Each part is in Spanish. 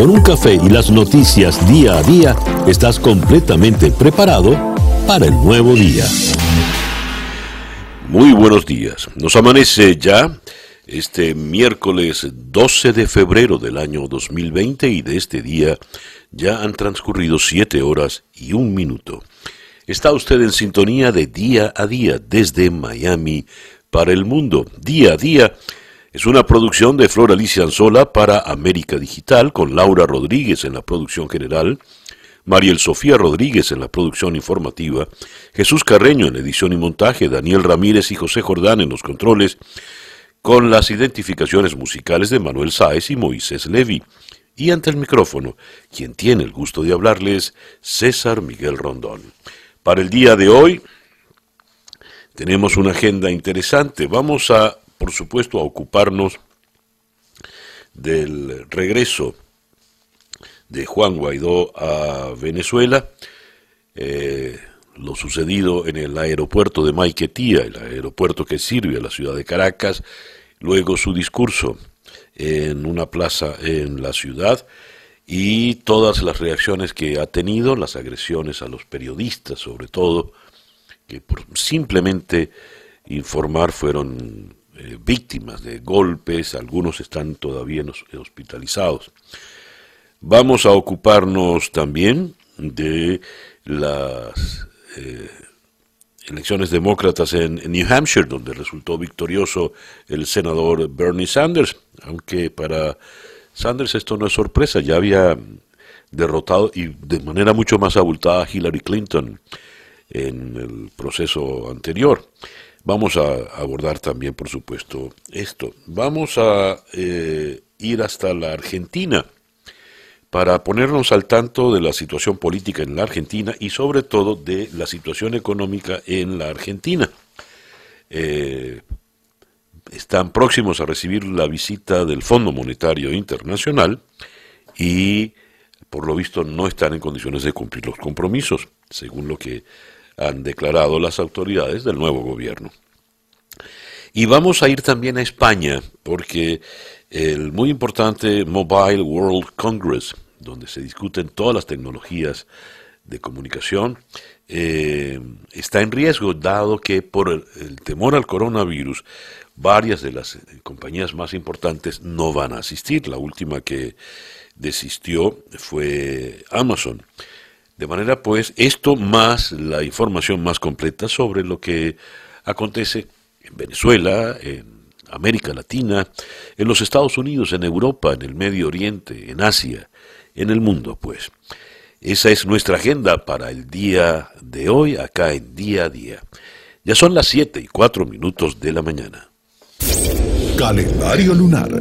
Con un café y las noticias día a día, estás completamente preparado para el nuevo día. Muy buenos días. Nos amanece ya este miércoles 12 de febrero del año 2020 y de este día ya han transcurrido siete horas y un minuto. Está usted en sintonía de día a día desde Miami para el mundo. Día a día es una producción de Flor Alicia Anzola para América Digital con Laura Rodríguez en la producción general, Mariel Sofía Rodríguez en la producción informativa, Jesús Carreño en edición y montaje, Daniel Ramírez y José Jordán en los controles, con las identificaciones musicales de Manuel Sáez y Moisés Levi. Y ante el micrófono, quien tiene el gusto de hablarles, César Miguel Rondón. Para el día de hoy tenemos una agenda interesante. Vamos a por supuesto, a ocuparnos del regreso de Juan Guaidó a Venezuela, eh, lo sucedido en el aeropuerto de Maiquetía, el aeropuerto que sirve a la ciudad de Caracas, luego su discurso en una plaza en la ciudad y todas las reacciones que ha tenido, las agresiones a los periodistas sobre todo, que por simplemente informar fueron eh, víctimas de golpes, algunos están todavía hospitalizados. Vamos a ocuparnos también de las eh, elecciones demócratas en, New Hampshire, donde resultó victorioso el senador Bernie Sanders, aunque para Sanders esto no es sorpresa, ya había derrotado y de manera mucho más abultada a Hillary Clinton en el proceso anterior. Vamos a abordar también, por supuesto, esto. Vamos a eh, ir hasta la Argentina para ponernos al tanto de la situación política en la Argentina y sobre todo de la situación económica en la Argentina. Eh, están próximos a recibir la visita del Fondo Monetario Internacional y por lo visto no están en condiciones de cumplir los compromisos, según lo que han declarado las autoridades del nuevo gobierno. Y vamos a ir también a España, porque el muy importante Mobile World Congress, donde se discuten todas las tecnologías de comunicación, eh, está en riesgo, dado que por el, temor al coronavirus, varias de las compañías más importantes no van a asistir. La última que desistió fue Amazon. De manera pues, esto más la información más completa sobre lo que acontece en Venezuela, en América Latina, en los Estados Unidos, en Europa, en el Medio Oriente, en Asia, en el mundo, pues. Esa es nuestra agenda para el día de hoy, acá en día a día. Ya son las 7 y 4 minutos de la mañana. Calendario lunar.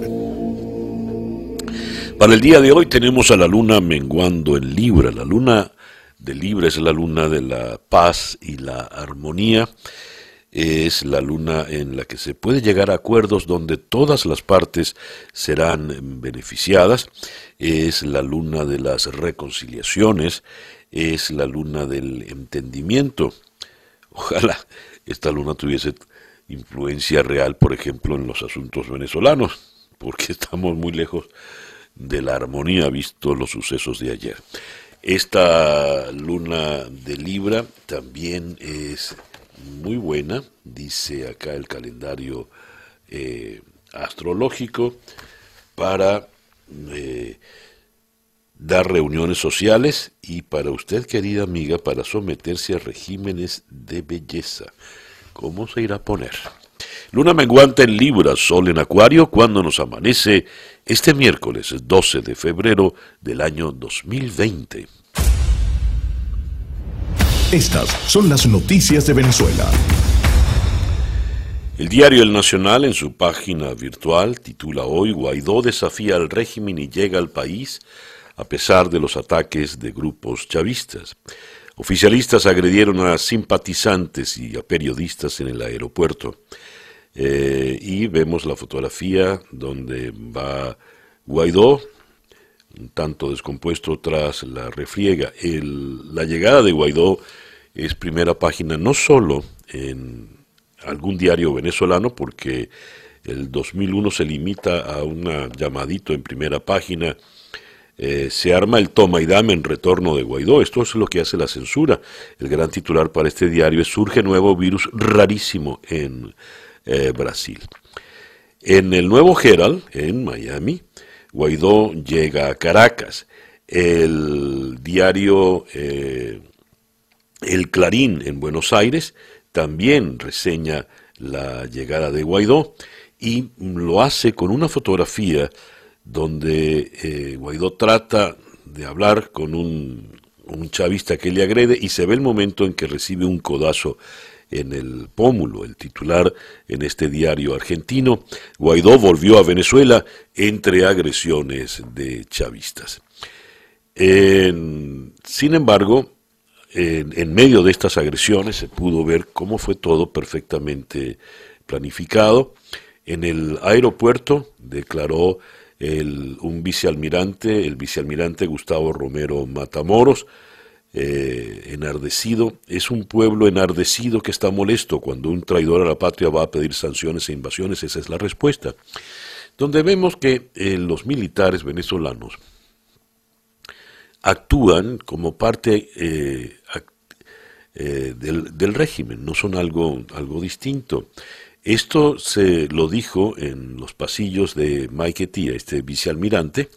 Para el día de hoy tenemos a la luna menguando en Libra. La luna de es la luna de la paz y la armonía. Es la luna en la que se puede llegar a acuerdos donde todas las partes serán beneficiadas. Es la luna de las reconciliaciones. Es la luna del entendimiento. Ojalá esta luna tuviese influencia real, por ejemplo, en los asuntos venezolanos, porque estamos muy lejos de la armonía visto los sucesos de ayer. Esta luna de Libra también es muy buena, dice acá el calendario eh, astrológico, para eh, dar reuniones sociales y para usted, querida amiga, para someterse a regímenes de belleza. ¿Cómo se irá a poner? Luna menguante en Libra, Sol en Acuario, cuando nos amanece este miércoles 12 de febrero del año 2020. Estas son las noticias de Venezuela. El diario El Nacional en su página virtual titula hoy Guaidó desafía al régimen y llega al país a pesar de los ataques de grupos chavistas. Oficialistas agredieron a simpatizantes y a periodistas en el aeropuerto. Eh, y vemos la fotografía donde va Guaidó, un tanto descompuesto tras la refriega. la llegada de Guaidó es primera página no solo en algún diario venezolano, porque el 2001 se limita a un llamadito en primera página eh, se arma el toma y dame en retorno de Guaidó. Esto es lo que hace la censura. El gran titular para este diario es Surge nuevo virus rarísimo en eh, Brasil. En el nuevo Herald, en Miami, Guaidó llega a Caracas. El diario eh, El Clarín en Buenos Aires también reseña la llegada de Guaidó y lo hace con una fotografía donde eh, Guaidó trata de hablar con un, un, chavista que le agrede y se ve el momento en que recibe un codazo en el pómulo. El titular en este diario argentino, Guaidó volvió a Venezuela entre agresiones de chavistas. sin embargo, en, medio de estas agresiones se pudo ver cómo fue todo perfectamente planificado. En el aeropuerto declaró un vicealmirante, el vicealmirante Gustavo Romero Matamoros, eh, enardecido, es un pueblo enardecido que está molesto cuando un traidor a la patria va a pedir sanciones e invasiones, esa es la respuesta. Donde vemos que eh, los militares venezolanos actúan como parte eh, del, régimen, no son algo, algo distinto. Esto se lo dijo en los pasillos de Maiquetía, este vicealmirante,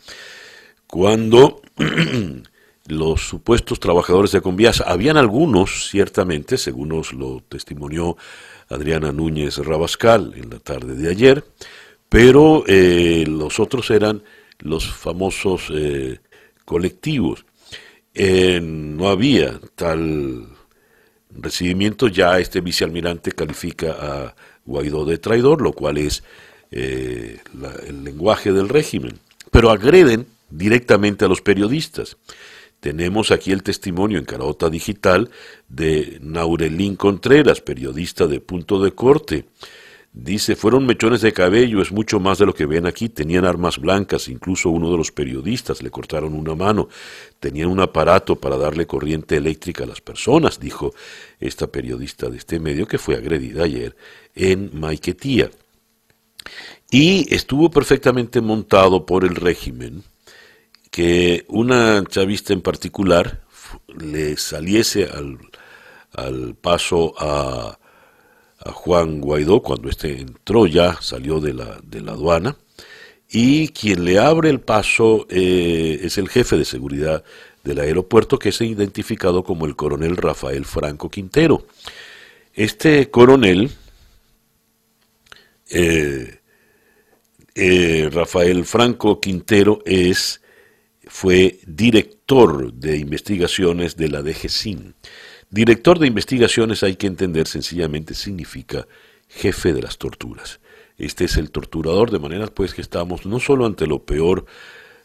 cuando los supuestos trabajadores de Conviasa, habían algunos, ciertamente, según nos lo testimonió Adriana Núñez Rabascal en la tarde de ayer, pero eh, los otros eran los famosos eh, colectivos. Eh, no había tal recibimiento, ya este vicealmirante califica a Guaidó de traidor, lo cual es el lenguaje del régimen. Pero agreden directamente a los periodistas. Tenemos aquí el testimonio en Carota Digital de Naurelín Contreras, periodista de Punto de Corte, Dice, fueron mechones de cabello, es mucho más de lo que ven aquí. Tenían armas blancas, incluso uno de los periodistas le cortaron una mano. Tenían un aparato para darle corriente eléctrica a las personas, dijo esta periodista de este medio que fue agredida ayer en Maiquetía. Y estuvo perfectamente montado por el régimen que una chavista en particular le saliese al, al paso a a Juan Guaidó cuando éste entró ya, salió de la, de la aduana, y quien le abre el paso eh, es el jefe de seguridad del aeropuerto, que es identificado como el coronel Rafael Franco Quintero. Este coronel, eh, eh, Rafael Franco Quintero, es, fue director de investigaciones de la DGCIN. Director de investigaciones hay que entender sencillamente significa jefe de las torturas. Este es el torturador, de manera pues que estamos no solo ante lo peor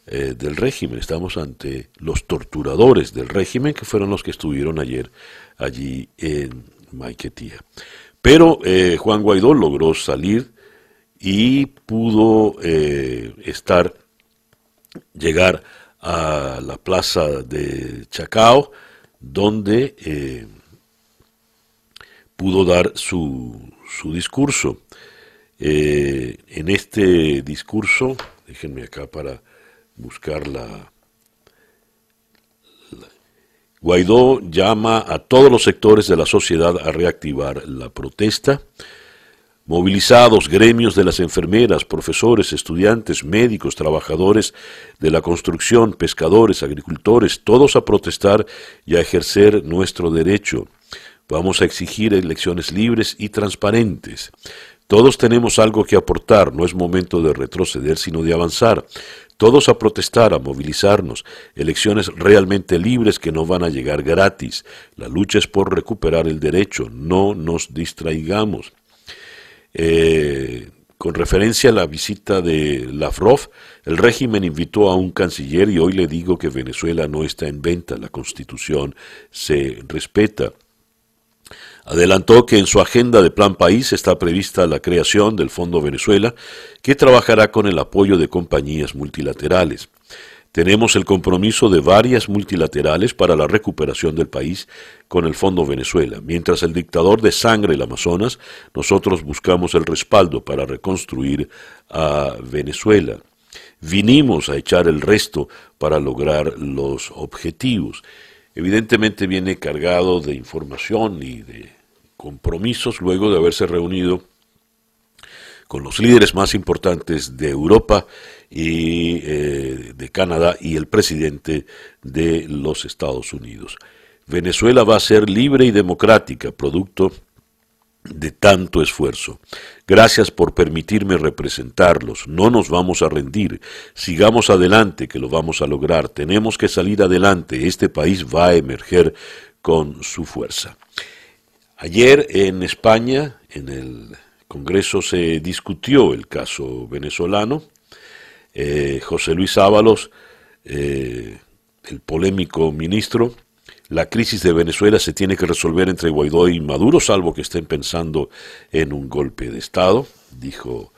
eh, del régimen, estamos ante los torturadores del régimen que fueron los que estuvieron ayer allí en Maiquetía. Pero eh, Juan Guaidó logró salir y pudo eh, estar, llegar a la plaza de Chacao, donde eh, pudo dar su, su discurso. Eh, en este discurso, déjenme acá para buscar la, Guaidó llama a todos los sectores de la sociedad a reactivar la protesta. Movilizados gremios de las enfermeras, profesores, estudiantes, médicos, trabajadores de la construcción, pescadores, agricultores, todos a protestar y a ejercer nuestro derecho. Vamos a exigir elecciones libres y transparentes. Todos tenemos algo que aportar, no es momento de retroceder, sino de avanzar. Todos a protestar, a movilizarnos. Elecciones realmente libres que no van a llegar gratis. La lucha es por recuperar el derecho, no nos distraigamos. Eh, con referencia a la visita de Lavrov, el régimen invitó a un canciller y hoy le digo que Venezuela no está en venta, la constitución se respeta. Adelantó que en su agenda de Plan País está prevista la creación del Fondo Venezuela, que trabajará con el apoyo de compañías multilaterales. Tenemos el compromiso de varias multilaterales para la recuperación del país con el Fondo Venezuela. Mientras el dictador de sangre el Amazonas, nosotros buscamos el respaldo para reconstruir a Venezuela. vinimos a echar el resto para lograr los objetivos. Evidentemente viene cargado de información y de compromisos luego de haberse reunido con los líderes más importantes de Europa y eh, de Canadá y el presidente de los Estados Unidos. Venezuela va a ser libre y democrática, producto de tanto esfuerzo. Gracias por permitirme representarlos. No nos vamos a rendir. Sigamos adelante, que lo vamos a lograr. Tenemos que salir adelante. Este país va a emerger con su fuerza. Ayer en España, en el Congreso, se discutió el caso venezolano. Eh, José Luis Ábalos, eh, el polémico ministro, la crisis de Venezuela se tiene que resolver entre Guaidó y Maduro, salvo que estén pensando en un golpe de Estado, dijo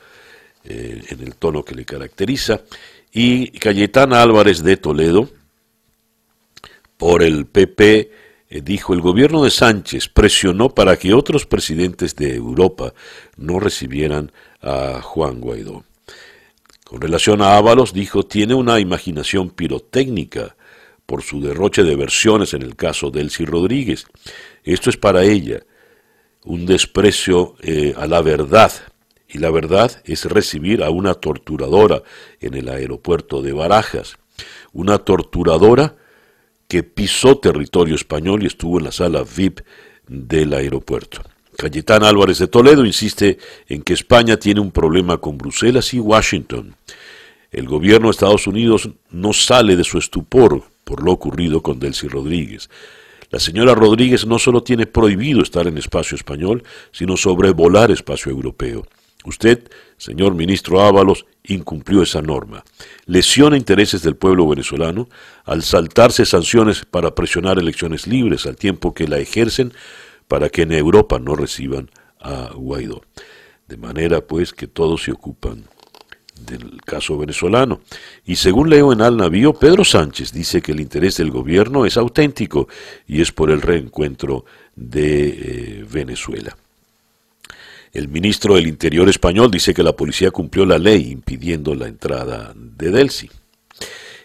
eh, en el tono que le caracteriza. Y Cayetana Álvarez de Toledo, por el PP, eh, dijo, el gobierno de Sánchez presionó para que otros presidentes de Europa no recibieran a Juan Guaidó. Con relación a Ábalos, dijo, tiene una imaginación pirotécnica por su derroche de versiones en el caso de Elsie Rodríguez. Esto es para ella un desprecio eh, a la verdad, y la verdad es recibir a una torturadora en el aeropuerto de Barajas, una torturadora que pisó territorio español y estuvo en la sala VIP del aeropuerto. Cayetana Álvarez de Toledo insiste en que España tiene un problema con Bruselas y Washington. El gobierno de Estados Unidos no sale de su estupor por lo ocurrido con Delcy Rodríguez. La señora Rodríguez no solo tiene prohibido estar en espacio español, sino sobrevolar espacio europeo. Usted, señor ministro Ábalos, incumplió esa norma. Lesiona intereses del pueblo venezolano al saltarse sanciones para presionar elecciones libres al tiempo que la ejercen para que en Europa no reciban a Guaidó. De manera pues que todos se ocupan del caso venezolano. Y según leo en Al Navío, Pedro Sánchez dice que el interés del gobierno es auténtico y es por el reencuentro de eh, Venezuela. El ministro del Interior español dice que la policía cumplió la ley impidiendo la entrada de Delsi.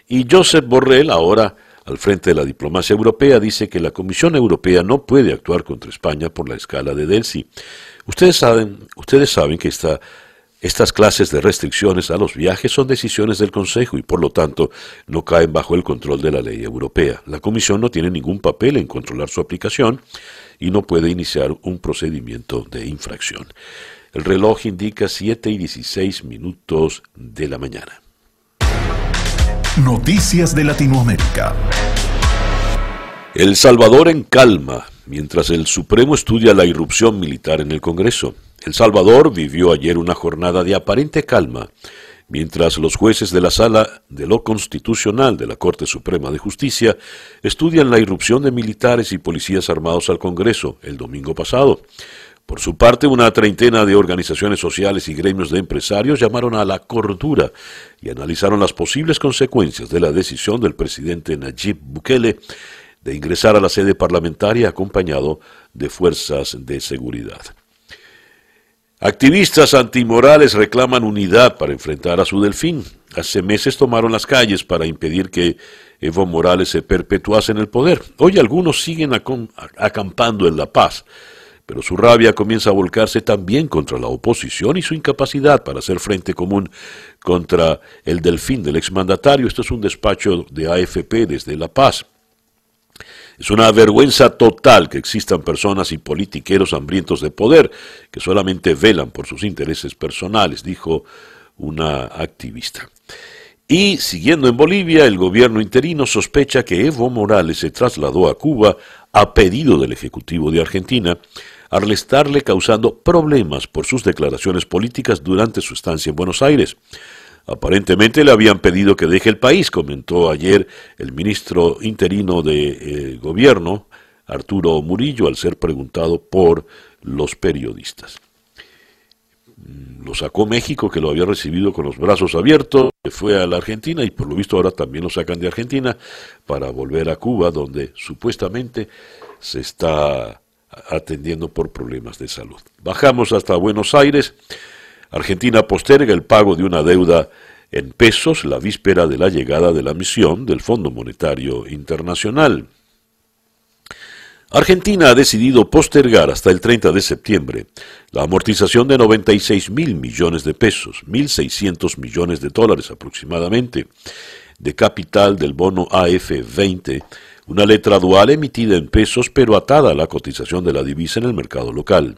Y Josep Borrell, ahora al frente de la diplomacia europea, dice que la Comisión Europea no puede actuar contra España por la escala de Delsi. Ustedes saben, ustedes saben que esta estas clases de restricciones a los viajes son decisiones del Consejo y por lo tanto no caen bajo el control de la ley europea. La Comisión no tiene ningún papel en controlar su aplicación y no puede iniciar un procedimiento de infracción. El reloj indica 7 y 16 minutos de la mañana. Noticias de Latinoamérica. El Salvador en calma, mientras el Supremo estudia la irrupción militar en el Congreso. El Salvador vivió ayer una jornada de aparente calma, mientras los jueces de la Sala de lo Constitucional de la Corte Suprema de Justicia estudian la irrupción de militares y policías armados al Congreso el domingo pasado. Por su parte, una treintena de organizaciones sociales y gremios de empresarios llamaron a la cordura y analizaron las posibles consecuencias de la decisión del presidente Nayib Bukele de ingresar a la sede parlamentaria acompañado de fuerzas de seguridad. Activistas antimorales reclaman unidad para enfrentar a su delfín. Hace meses tomaron las calles para impedir que Evo Morales se perpetuase en el poder. Hoy algunos siguen acampando en La Paz, pero su rabia comienza a volcarse también contra la oposición y su incapacidad para hacer frente común contra el delfín del exmandatario. Esto es un despacho de AFP desde La Paz. Es una vergüenza total que existan personas y politiqueros hambrientos de poder que solamente velan por sus intereses personales, dijo una activista. Y siguiendo en Bolivia, el gobierno interino sospecha que Evo Morales se trasladó a Cuba a pedido del Ejecutivo de Argentina, al estarle causando problemas por sus declaraciones políticas durante su estancia en Buenos Aires. Aparentemente le habían pedido que deje el país, comentó ayer el ministro interino de eh, gobierno, Arturo Murillo, al ser preguntado por los periodistas. Mm, lo sacó México, que lo había recibido con los brazos abiertos, fue a la Argentina y por lo visto ahora también lo sacan de Argentina para volver a Cuba, donde supuestamente se está atendiendo por problemas de salud. Bajamos hasta Buenos Aires. Argentina posterga el pago de una deuda en pesos la víspera de la llegada de la misión del Fondo Monetario Internacional. Argentina ha decidido postergar hasta el 30 de septiembre la amortización de 96 mil millones de pesos, 1.600 millones de dólares aproximadamente, de capital del bono AF20, una letra dual emitida en pesos pero atada a la cotización de la divisa en el mercado local.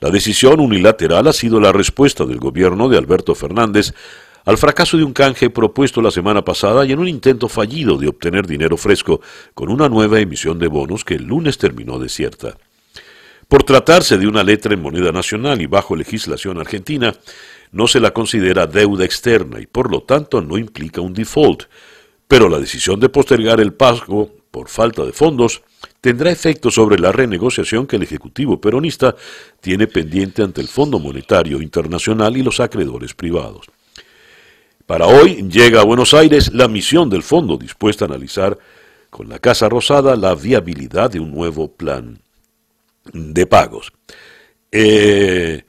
La decisión unilateral ha sido la respuesta del gobierno de Alberto Fernández al fracaso de un canje propuesto la semana pasada y en un intento fallido de obtener dinero fresco con una nueva emisión de bonos que el lunes terminó desierta. Por tratarse de una letra en moneda nacional y bajo legislación argentina, no se la considera deuda externa y por lo tanto no implica un default, pero la decisión de postergar el pago por falta de fondos tendrá efecto sobre la renegociación que el Ejecutivo peronista tiene pendiente ante el Fondo Monetario Internacional y los acreedores privados. Para hoy llega a Buenos Aires la misión del fondo dispuesta a analizar con la Casa Rosada la viabilidad de un nuevo plan de pagos. Eh,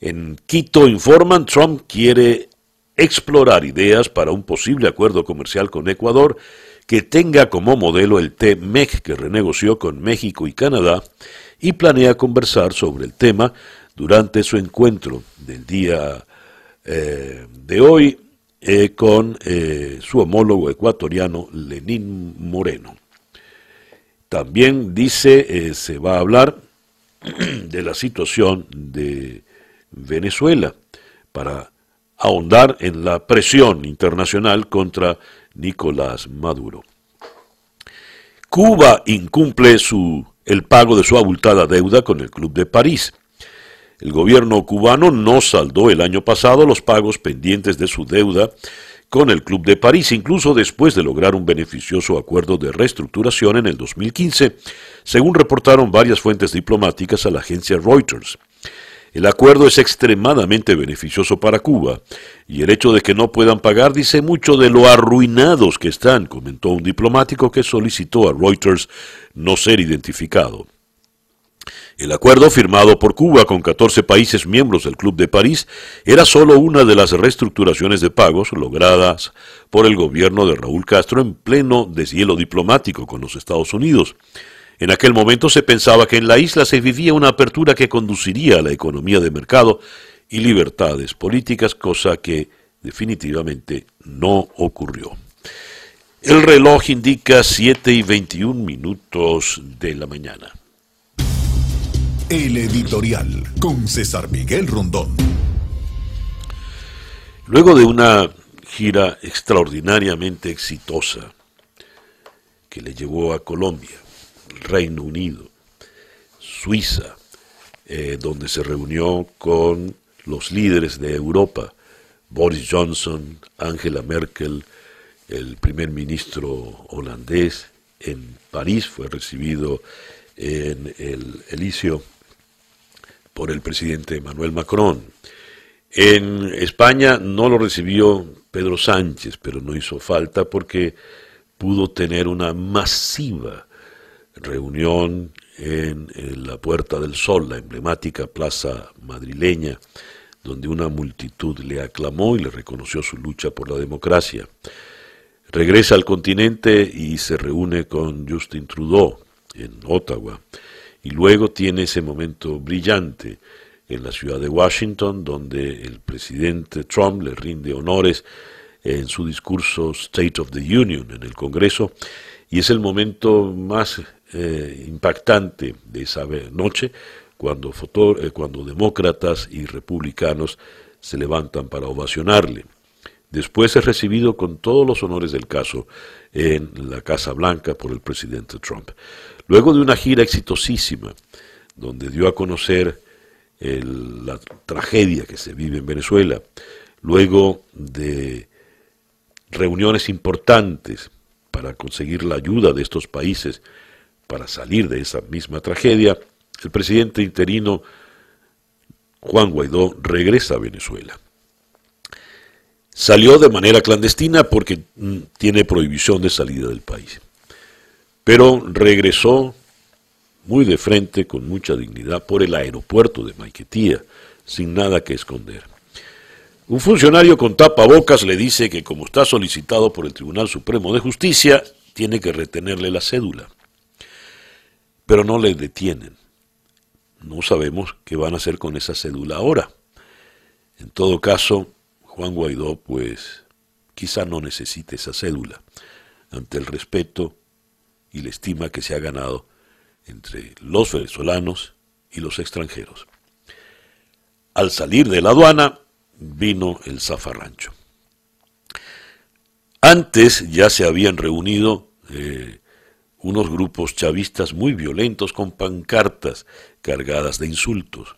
en Quito informan, Trump quiere explorar ideas para un posible acuerdo comercial con Ecuador que tenga como modelo el TMEC que renegoció con México y Canadá y planea conversar sobre el tema durante su encuentro del día eh, de hoy eh, con eh, su homólogo ecuatoriano Lenín Moreno. También dice, se va a hablar de la situación de Venezuela para ahondar en la presión internacional contra Nicolás Maduro. Cuba incumple su, el pago de su abultada deuda con el Club de París. El gobierno cubano no saldó el año pasado los pagos pendientes de su deuda con el Club de París, incluso después de lograr un beneficioso acuerdo de reestructuración en el 2015, según reportaron varias fuentes diplomáticas a la agencia Reuters. El acuerdo es extremadamente beneficioso para Cuba, y el hecho de que no puedan pagar dice mucho de lo arruinados que están, comentó un diplomático que solicitó a Reuters no ser identificado. El acuerdo firmado por Cuba con 14 países miembros del Club de París era solo una de las reestructuraciones de pagos logradas por el gobierno de Raúl Castro en pleno deshielo diplomático con los Estados Unidos. En aquel momento se pensaba que en la isla se vivía una apertura que conduciría a la economía de mercado y libertades políticas, cosa que definitivamente no ocurrió. El reloj indica 7 y 21 minutos de la mañana. El editorial con César Miguel Rondón. Luego de una gira extraordinariamente exitosa que le llevó a Colombia, Reino Unido, Suiza, eh, donde se reunió con los líderes de Europa, Boris Johnson, Angela Merkel, el primer ministro holandés, en París fue recibido en el Elíseo por el presidente Manuel Macron. En España no lo recibió Pedro Sánchez, pero no hizo falta porque pudo tener una masiva reunión en, la Puerta del Sol, la emblemática plaza madrileña, donde una multitud le aclamó y le reconoció su lucha por la democracia. Regresa al continente y se reúne con Justin Trudeau en Ottawa y luego tiene ese momento brillante en la ciudad de Washington, donde el presidente Trump le rinde honores en su discurso State of the Union en el Congreso, y es el momento más eh, impactante de esa noche, cuando, eh, cuando demócratas y republicanos se levantan para ovacionarle. Después es recibido con todos los honores del caso en la Casa Blanca por el presidente Trump. Luego de una gira exitosísima, donde dio a conocer la tragedia que se vive en Venezuela, luego de reuniones importantes para conseguir la ayuda de estos países para salir de esa misma tragedia, el presidente interino Juan Guaidó regresa a Venezuela. Salió de manera clandestina porque mm, tiene prohibición de salida del país pero regresó muy de frente, con mucha dignidad, por el aeropuerto de Maiquetía, sin nada que esconder. Un funcionario con tapabocas le dice que como está solicitado por el Tribunal Supremo de Justicia, tiene que retenerle la cédula. Pero no le detienen. No sabemos qué van a hacer con esa cédula ahora. En todo caso, Juan Guaidó, pues, quizá no necesite esa cédula ante el respeto y la estima que se ha ganado entre los venezolanos y los extranjeros. Al salir de la aduana, vino el zafarrancho. Antes ya se habían reunido eh, unos grupos chavistas muy violentos con pancartas cargadas de insultos.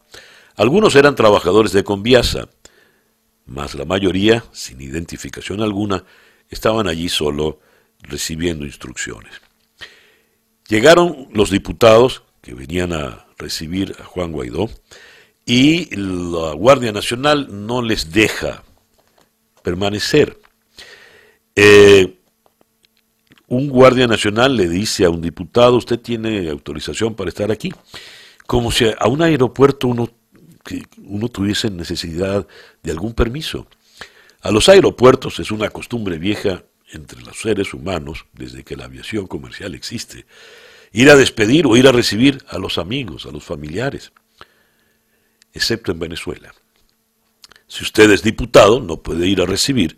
Algunos eran trabajadores de Conviasa, mas la mayoría, sin identificación alguna, estaban allí solo recibiendo instrucciones. Llegaron los diputados que venían a recibir a Juan Guaidó y la Guardia Nacional no les deja permanecer. Eh, un guardia nacional le dice a un diputado, usted tiene autorización para estar aquí, como si a un aeropuerto uno, uno tuviese necesidad de algún permiso. A los aeropuertos es una costumbre vieja entre los seres humanos desde que la aviación comercial existe, ir a despedir o ir a recibir a los amigos, a los familiares excepto en Venezuela. Si usted es diputado, no puede ir a recibir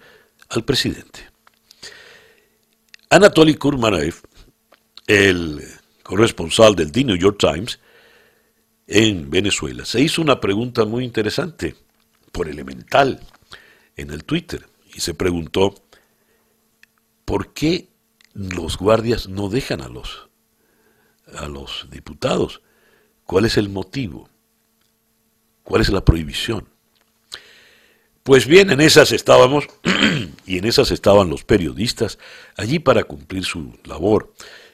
al presidente. Anatoly Kurmanaev, el corresponsal del The New York Times en Venezuela, se hizo una pregunta muy interesante, por elemental, en el Twitter, y se preguntó, ¿por qué los guardias no dejan a los, a los diputados? ¿Cuál es el motivo? ¿Cuál es la prohibición? Pues bien, en esas estábamos y en esas estaban los periodistas allí para cumplir su labor.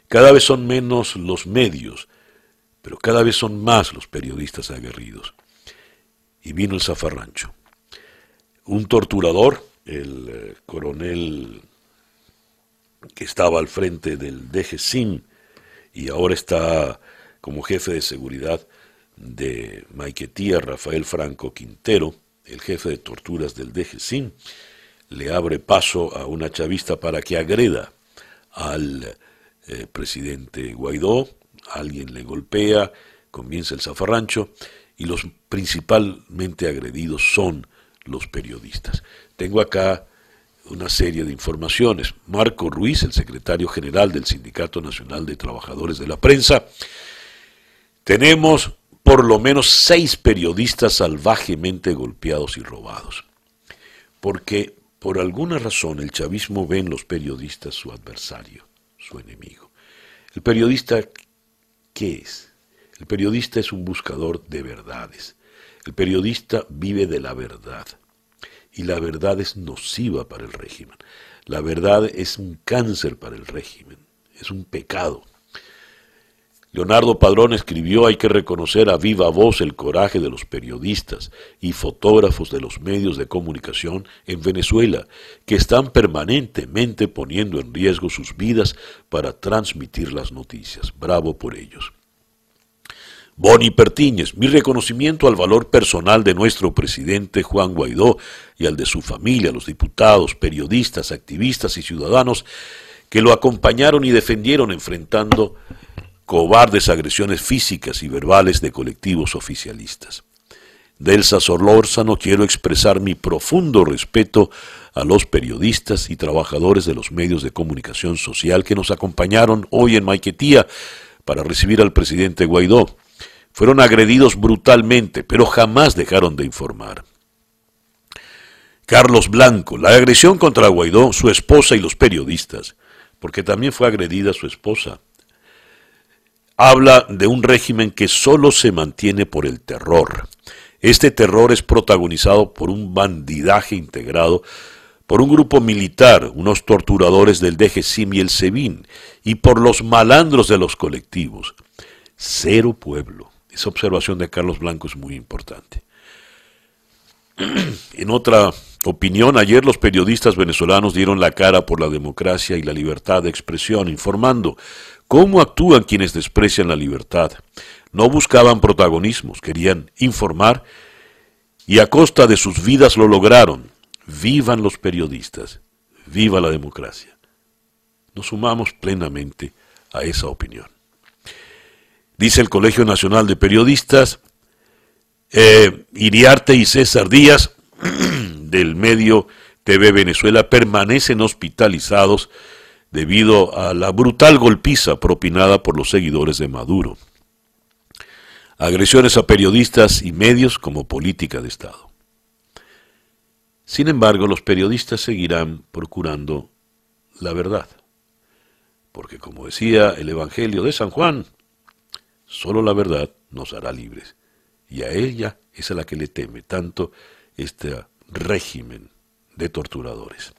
Cada vez son menos los medios, pero cada vez son más los periodistas aguerridos. Y vino el zafarrancho. Un torturador, el eh, coronel que estaba al frente del DGCIN y ahora está como jefe de seguridad de Maiquetía, Rafael Franco Quintero, el jefe de torturas del DGCIN, le abre paso a una chavista para que agreda al eh, presidente Guaidó, alguien le golpea, comienza el zafarrancho y los principalmente agredidos son los periodistas. Tengo acá una serie de informaciones. Marco Ruiz, el secretario general del Sindicato Nacional de Trabajadores de la Prensa, tenemos por lo menos seis periodistas salvajemente golpeados y robados. Porque por alguna razón el chavismo ve en los periodistas su adversario, su enemigo. ¿El periodista qué es? El periodista es un buscador de verdades. El periodista vive de la verdad. Y la verdad es nociva para el régimen. La verdad es un cáncer para el régimen. Es un pecado. Leonardo Padrón escribió hay que reconocer a viva voz el coraje de los periodistas y fotógrafos de los medios de comunicación en Venezuela, que están permanentemente poniendo en riesgo sus vidas para transmitir las noticias. Bravo por ellos. Boni Pertíñez, mi reconocimiento al valor personal de nuestro presidente Juan Guaidó y al de su familia, los diputados, periodistas, activistas y ciudadanos que lo acompañaron y defendieron enfrentando cobardes agresiones físicas y verbales de colectivos oficialistas. Delsa no quiero expresar mi profundo respeto a los periodistas y trabajadores de los medios de comunicación social que nos acompañaron hoy en Maiquetía para recibir al presidente Guaidó. Fueron agredidos brutalmente, pero jamás dejaron de informar. Carlos Blanco, la agresión contra Guaidó, su esposa y los periodistas, porque también fue agredida su esposa habla de un régimen que solo se mantiene por el terror. Este terror es protagonizado por un bandidaje integrado por un grupo militar, unos torturadores del DGCIM y el SEBIN, y por los malandros de los colectivos. Cero pueblo. Esa observación de Carlos Blanco es muy importante. En otra opinión, ayer los periodistas venezolanos dieron la cara por la democracia y la libertad de expresión, informando ¿Cómo actúan quienes desprecian la libertad? No buscaban protagonismos, querían informar y a costa de sus vidas lo lograron. Vivan los periodistas, viva la democracia. Nos sumamos plenamente a esa opinión. Dice el Colegio Nacional de Periodistas, eh, Iriarte y César Díaz del medio TV Venezuela permanecen hospitalizados debido a la brutal golpiza propinada por los seguidores de Maduro. Agresiones a periodistas y medios como política de Estado. Sin embargo, los periodistas seguirán procurando la verdad, porque como decía el Evangelio de San Juan, solo la verdad nos hará libres, y a ella es a la que le teme tanto este régimen de torturadores.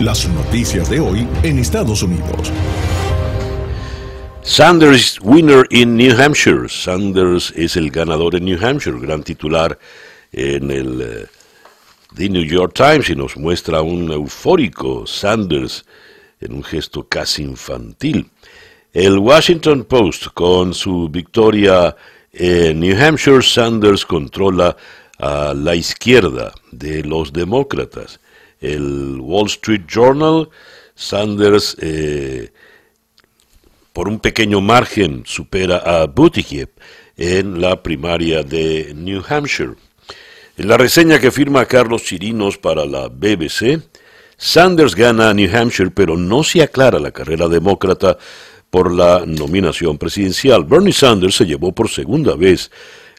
Las noticias de hoy en Estados Unidos. Sanders winner in New Hampshire. Sanders es el ganador en New Hampshire, gran titular en el eh, The New York Times y nos muestra un eufórico Sanders en un gesto casi infantil. El Washington Post con su victoria en New Hampshire, Sanders controla a la izquierda de los demócratas el Wall Street Journal, Sanders eh, por un pequeño margen supera a Buttigieg en la primaria de New Hampshire. En la reseña que firma Carlos Chirinos para la BBC, Sanders gana a New Hampshire, pero no se aclara la carrera demócrata por la nominación presidencial. Bernie Sanders se llevó por segunda vez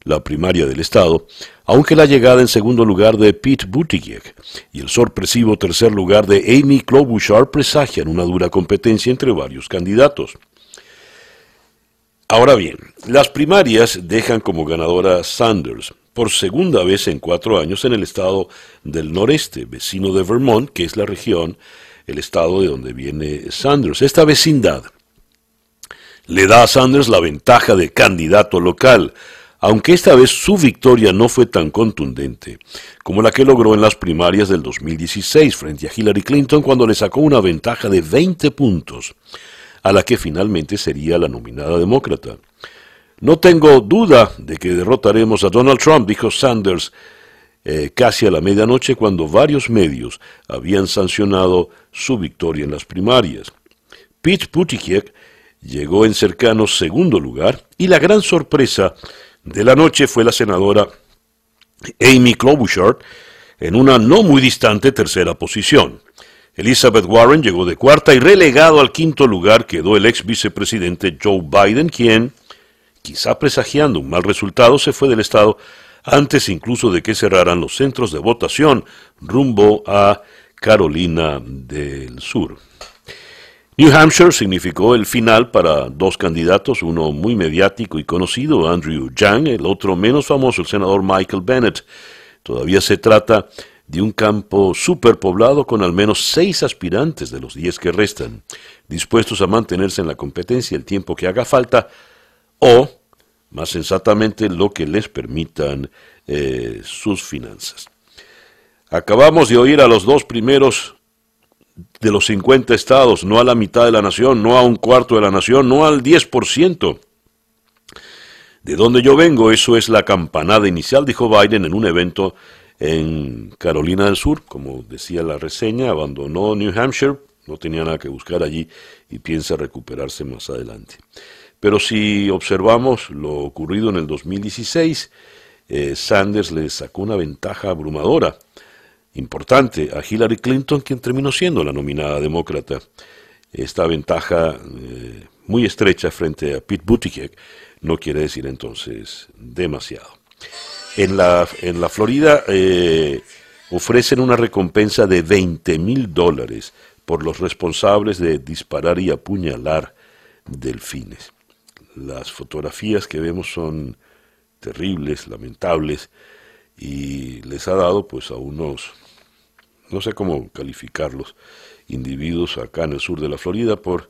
la primaria del Estado, aunque la llegada en segundo lugar de Pete Buttigieg y el sorpresivo tercer lugar de Amy Klobuchar presagian una dura competencia entre varios candidatos. Ahora bien, las primarias dejan como ganadora Sanders por segunda vez en cuatro años en el estado del noreste, vecino de Vermont, que es la región, el estado de donde viene Sanders. Esta vecindad le da a Sanders la ventaja de candidato local, aunque esta vez su victoria no fue tan contundente como la que logró en las primarias del 2016 frente a Hillary Clinton cuando le sacó una ventaja de 20 puntos, a la que finalmente sería la nominada demócrata. No tengo duda de que derrotaremos a Donald Trump, dijo Sanders eh, casi a la medianoche cuando varios medios habían sancionado su victoria en las primarias. Pete Buttigieg llegó en cercano segundo lugar y la gran sorpresa de la noche fue la senadora Amy Klobuchar en una no muy distante tercera posición. Elizabeth Warren llegó de cuarta y relegado al quinto lugar quedó el ex vicepresidente Joe Biden, quien, quizá presagiando un mal resultado, se fue del estado antes incluso de que cerraran los centros de votación rumbo a Carolina del Sur. New Hampshire significó el final para dos candidatos, uno muy mediático y conocido, Andrew Yang, el otro menos famoso, el senador Michael Bennett. Todavía se trata de un campo superpoblado con al menos seis aspirantes de los diez que restan, dispuestos a mantenerse en la competencia el tiempo que haga falta o, más sensatamente, lo que les permitan eh, sus finanzas. Acabamos de oír a los dos primeros de los 50 estados, no a la mitad de la nación, no a un cuarto de la nación, no al 10%. De donde yo vengo, eso es la campanada inicial, dijo Biden en un evento en Carolina del Sur, como decía la reseña, abandonó New Hampshire, no tenía nada que buscar allí y piensa recuperarse más adelante. Pero si observamos lo ocurrido en el 2016, eh, Sanders le sacó una ventaja abrumadora importante a Hillary Clinton, quien terminó siendo la nominada demócrata. Esta ventaja eh, muy estrecha frente a Pete Buttigieg no quiere decir entonces demasiado. En la, en la Florida eh, ofrecen una recompensa de 20 mil dólares por los responsables de disparar y apuñalar delfines. Las fotografías que vemos son terribles, lamentables, y les ha dado pues a unos no sé cómo calificarlos, individuos acá en el sur de la Florida por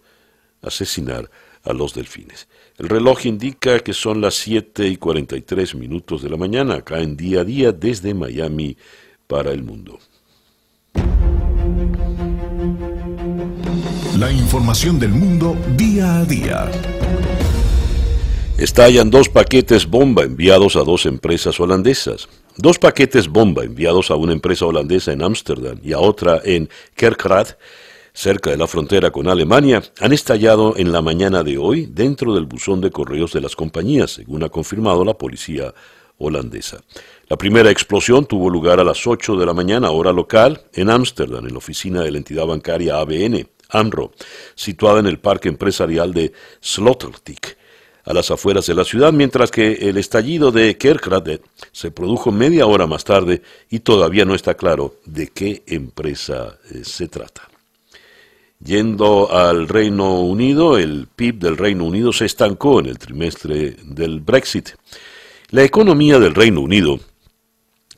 asesinar a los delfines. El reloj indica que son las 7 y 43 minutos de la mañana, acá en día a día desde Miami para el mundo. La información del mundo día a día. Estallan dos paquetes bomba enviados a dos empresas holandesas. Dos paquetes bomba enviados a una empresa holandesa en Ámsterdam y a otra en Kerkrade, cerca de la frontera con Alemania, han estallado en la mañana de hoy dentro del buzón de correos de las compañías, según ha confirmado la policía holandesa. La primera explosión tuvo lugar a las 8 de la mañana, hora local, en Ámsterdam, en la oficina de la entidad bancaria ABN, AMRO, situada en el parque empresarial de Sloterdijk, a las afueras de la ciudad, mientras que el estallido de Kerkrade se produjo media hora más tarde y todavía no está claro de qué empresa eh, se trata. Yendo al Reino Unido, el PIB del Reino Unido se estancó en el trimestre del Brexit. La economía del Reino Unido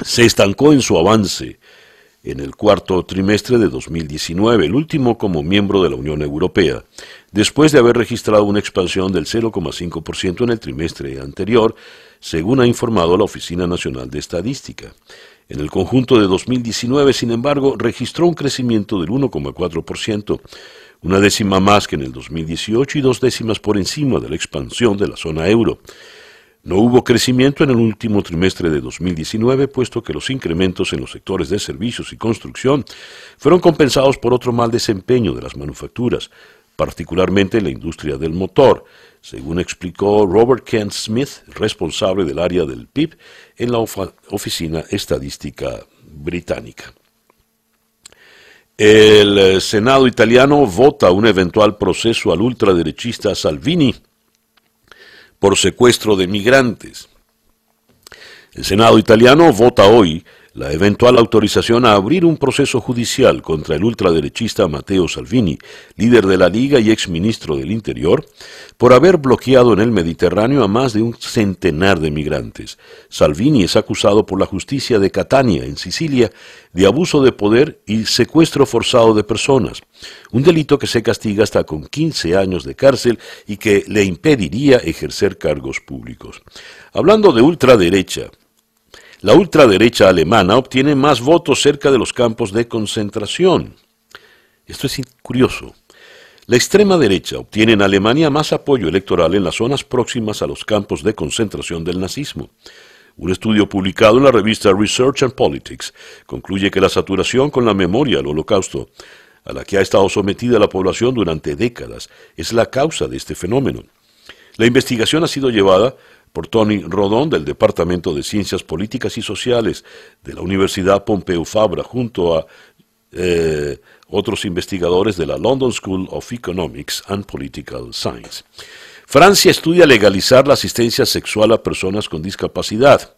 se estancó en su avance en el cuarto trimestre de 2019, el último como miembro de la Unión Europea, después de haber registrado una expansión del 0,5% en el trimestre anterior, según ha informado la Oficina Nacional de Estadística. En el conjunto de 2019, sin embargo, registró un crecimiento del 1,4%, una décima más que en el 2018 y dos décimas por encima de la expansión de la zona euro. No hubo crecimiento en el último trimestre de 2019, puesto que los incrementos en los sectores de servicios y construcción fueron compensados por otro mal desempeño de las manufacturas, particularmente en la industria del motor, según explicó Robert Kent Smith, responsable del área del PIB en la Oficina Estadística Británica. El eh, Senado italiano vota un eventual proceso al ultraderechista Salvini por secuestro de migrantes. El Senado italiano vota hoy la eventual autorización a abrir un proceso judicial contra el ultraderechista Matteo Salvini, líder de la Liga y exministro del Interior, por haber bloqueado en el Mediterráneo a más de un centenar de migrantes. Salvini es acusado por la justicia de Catania, en Sicilia, de abuso de poder y secuestro forzado de personas, un delito que se castiga hasta con 15 años de cárcel y que le impediría ejercer cargos públicos. Hablando de ultraderecha, la ultraderecha alemana obtiene más votos cerca de los campos de concentración. Esto es curioso. La extrema derecha obtiene en Alemania más apoyo electoral en las zonas próximas a los campos de concentración del nazismo. Un estudio publicado en la revista Research and Politics concluye que la saturación con la memoria del holocausto, a la que ha estado sometida la población durante décadas, es la causa de este fenómeno. La investigación ha sido llevada por Tony Rodón del Departamento de Ciencias Políticas y Sociales de la Universidad Pompeu Fabra junto a eh, otros investigadores de la London School of Economics and Political Science. Francia estudia legalizar la asistencia sexual a personas con discapacidad.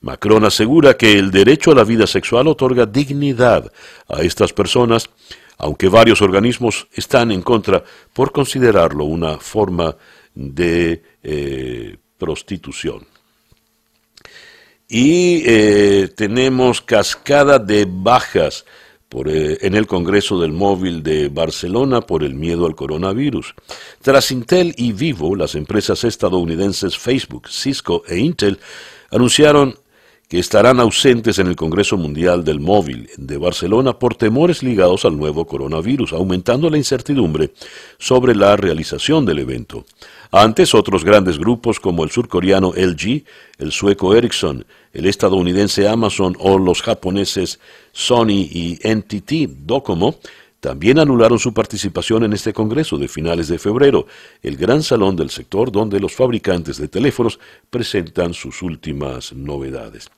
Macron asegura que el derecho a la vida sexual otorga dignidad a estas personas, aunque varios organismos están en contra por considerarlo una forma de eh, prostitución. Y eh, tenemos cascada de bajas por, eh, en el Congreso del Móvil de Barcelona por el miedo al coronavirus. Tras Intel y Vivo, las empresas estadounidenses Facebook, Cisco e Intel anunciaron que estarán ausentes en el Congreso Mundial del Móvil de Barcelona por temores ligados al nuevo coronavirus, aumentando la incertidumbre sobre la realización del evento. Antes, otros grandes grupos como el surcoreano LG, el sueco Ericsson, el estadounidense Amazon o los japoneses Sony y NTT Docomo también anularon su participación en este Congreso de finales de febrero, el gran salón del sector donde los fabricantes de teléfonos presentan sus últimas novedades.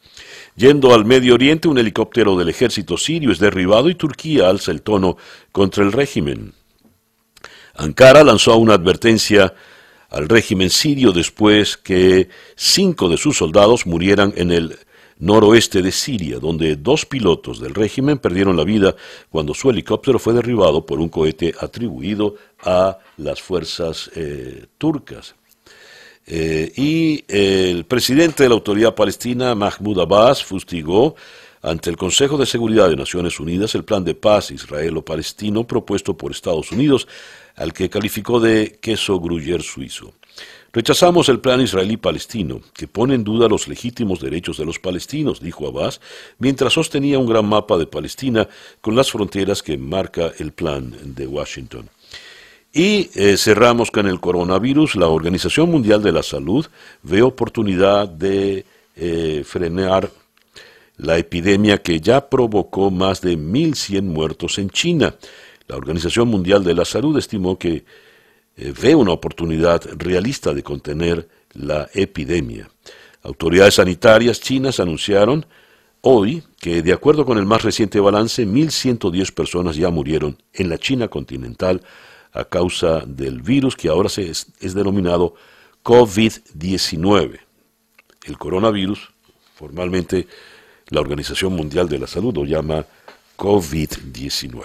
Yendo al Medio Oriente, un helicóptero del ejército sirio es derribado y Turquía alza el tono contra el régimen. Ankara lanzó una advertencia al régimen sirio después que cinco de sus soldados murieran en el noroeste de Siria, donde dos pilotos del régimen perdieron la vida cuando su helicóptero fue derribado por un cohete atribuido a las fuerzas eh, turcas. Eh, y el presidente de la autoridad palestina, Mahmoud Abbas, fustigó ante el Consejo de Seguridad de Naciones Unidas el plan de paz israelo-palestino propuesto por Estados Unidos al que calificó de queso gruyer suizo. Rechazamos el plan israelí-palestino, que pone en duda los legítimos derechos de los palestinos, dijo Abbas, mientras sostenía un gran mapa de Palestina con las fronteras que marca el plan de Washington. Y eh, cerramos con el coronavirus. La Organización Mundial de la Salud ve oportunidad de eh, frenar la epidemia que ya provocó más de 1.100 muertos en China. La Organización Mundial de la Salud estimó que eh, ve una oportunidad realista de contener la epidemia. Autoridades sanitarias chinas anunciaron hoy que, de acuerdo con el más reciente balance, 1.110 personas ya murieron en la China continental a causa del virus que ahora se es, es denominado COVID-19. El coronavirus, formalmente la Organización Mundial de la Salud lo llama COVID-19.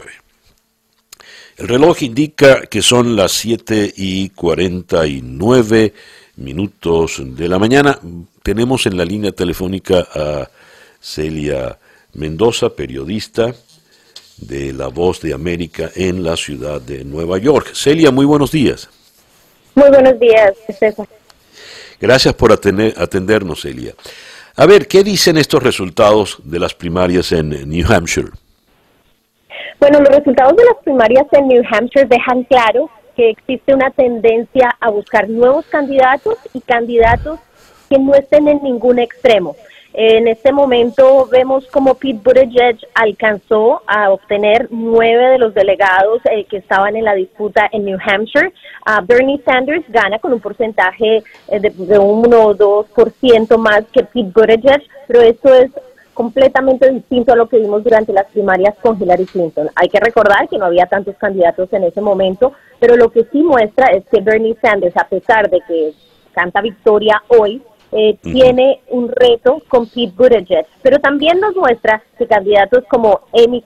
El reloj indica que son las 7 y 49 minutos de la mañana. Tenemos en la línea telefónica a Celia Mendoza, periodista de La Voz de América en la ciudad de Nueva York. Celia, muy buenos días. Muy buenos días, César. Gracias por atender, atendernos, Celia. A ver, ¿qué dicen estos resultados de las primarias en New Hampshire? Bueno, los resultados de las primarias en New Hampshire dejan claro que existe una tendencia a buscar nuevos candidatos y candidatos que no estén en ningún extremo. En este momento vemos como Pete Buttigieg alcanzó a obtener nueve de los delegados eh, que estaban en la disputa en New Hampshire. Uh, Bernie Sanders gana con un porcentaje eh, de, de 1 o 2% más que Pete Buttigieg, pero esto es completamente distinto a lo que vimos durante las primarias con Hillary Clinton. Hay que recordar que no había tantos candidatos en ese momento, pero lo que sí muestra es que Bernie Sanders, a pesar de que canta victoria hoy, eh, tiene un reto con Pete Buttigieg, pero también nos muestra que candidatos como Amy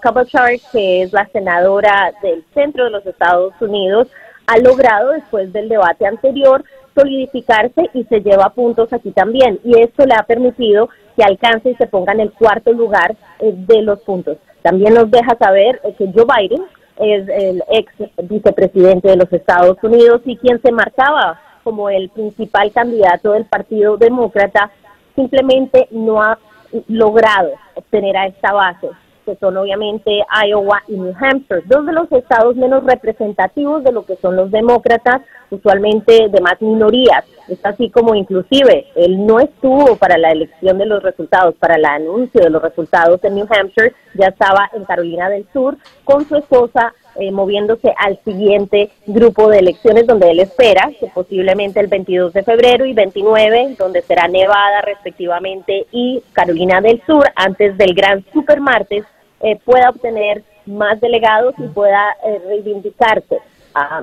Klobuchar, que es la senadora del centro de los Estados Unidos, ha logrado después del debate anterior solidificarse y se lleva puntos aquí también. Y esto le ha permitido que alcance y se ponga en el cuarto lugar eh, de los puntos. También nos deja saber eh, que Joe Biden es el ex vicepresidente de los Estados Unidos y quien se marcaba como el principal candidato del Partido Demócrata, simplemente no ha logrado obtener a esta base que son obviamente Iowa y New Hampshire, dos de los estados menos representativos de lo que son los demócratas, usualmente de más minorías. Es así como inclusive él no estuvo para la elección de los resultados, para el anuncio de los resultados en New Hampshire, ya estaba en Carolina del Sur con su esposa eh, moviéndose al siguiente grupo de elecciones donde él espera que posiblemente el 22 de febrero y 29, donde será Nevada respectivamente y Carolina del Sur, antes del gran supermartes, eh, pueda obtener más delegados y pueda eh, reivindicarse. Ah,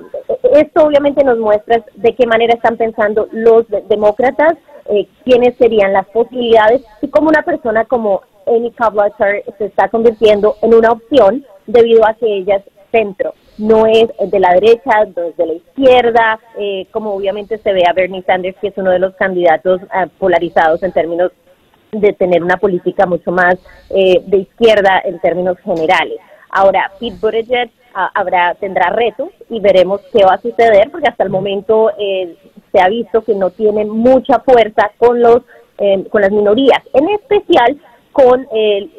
esto obviamente nos muestra de qué manera están pensando los demócratas, eh, quiénes serían las posibilidades y cómo una persona como Amy Klobuchar se está convirtiendo en una opción debido a que ella es centro, no es de la derecha, no es de la izquierda, eh, como obviamente se ve a Bernie Sanders, que es uno de los candidatos eh, polarizados en términos de tener una política mucho más eh, de izquierda en términos generales. Ahora, Pete Buttigieg ah, habrá, tendrá retos y veremos qué va a suceder, porque hasta el momento eh, se ha visto que no tiene mucha fuerza con, los, eh, con las minorías, en especial con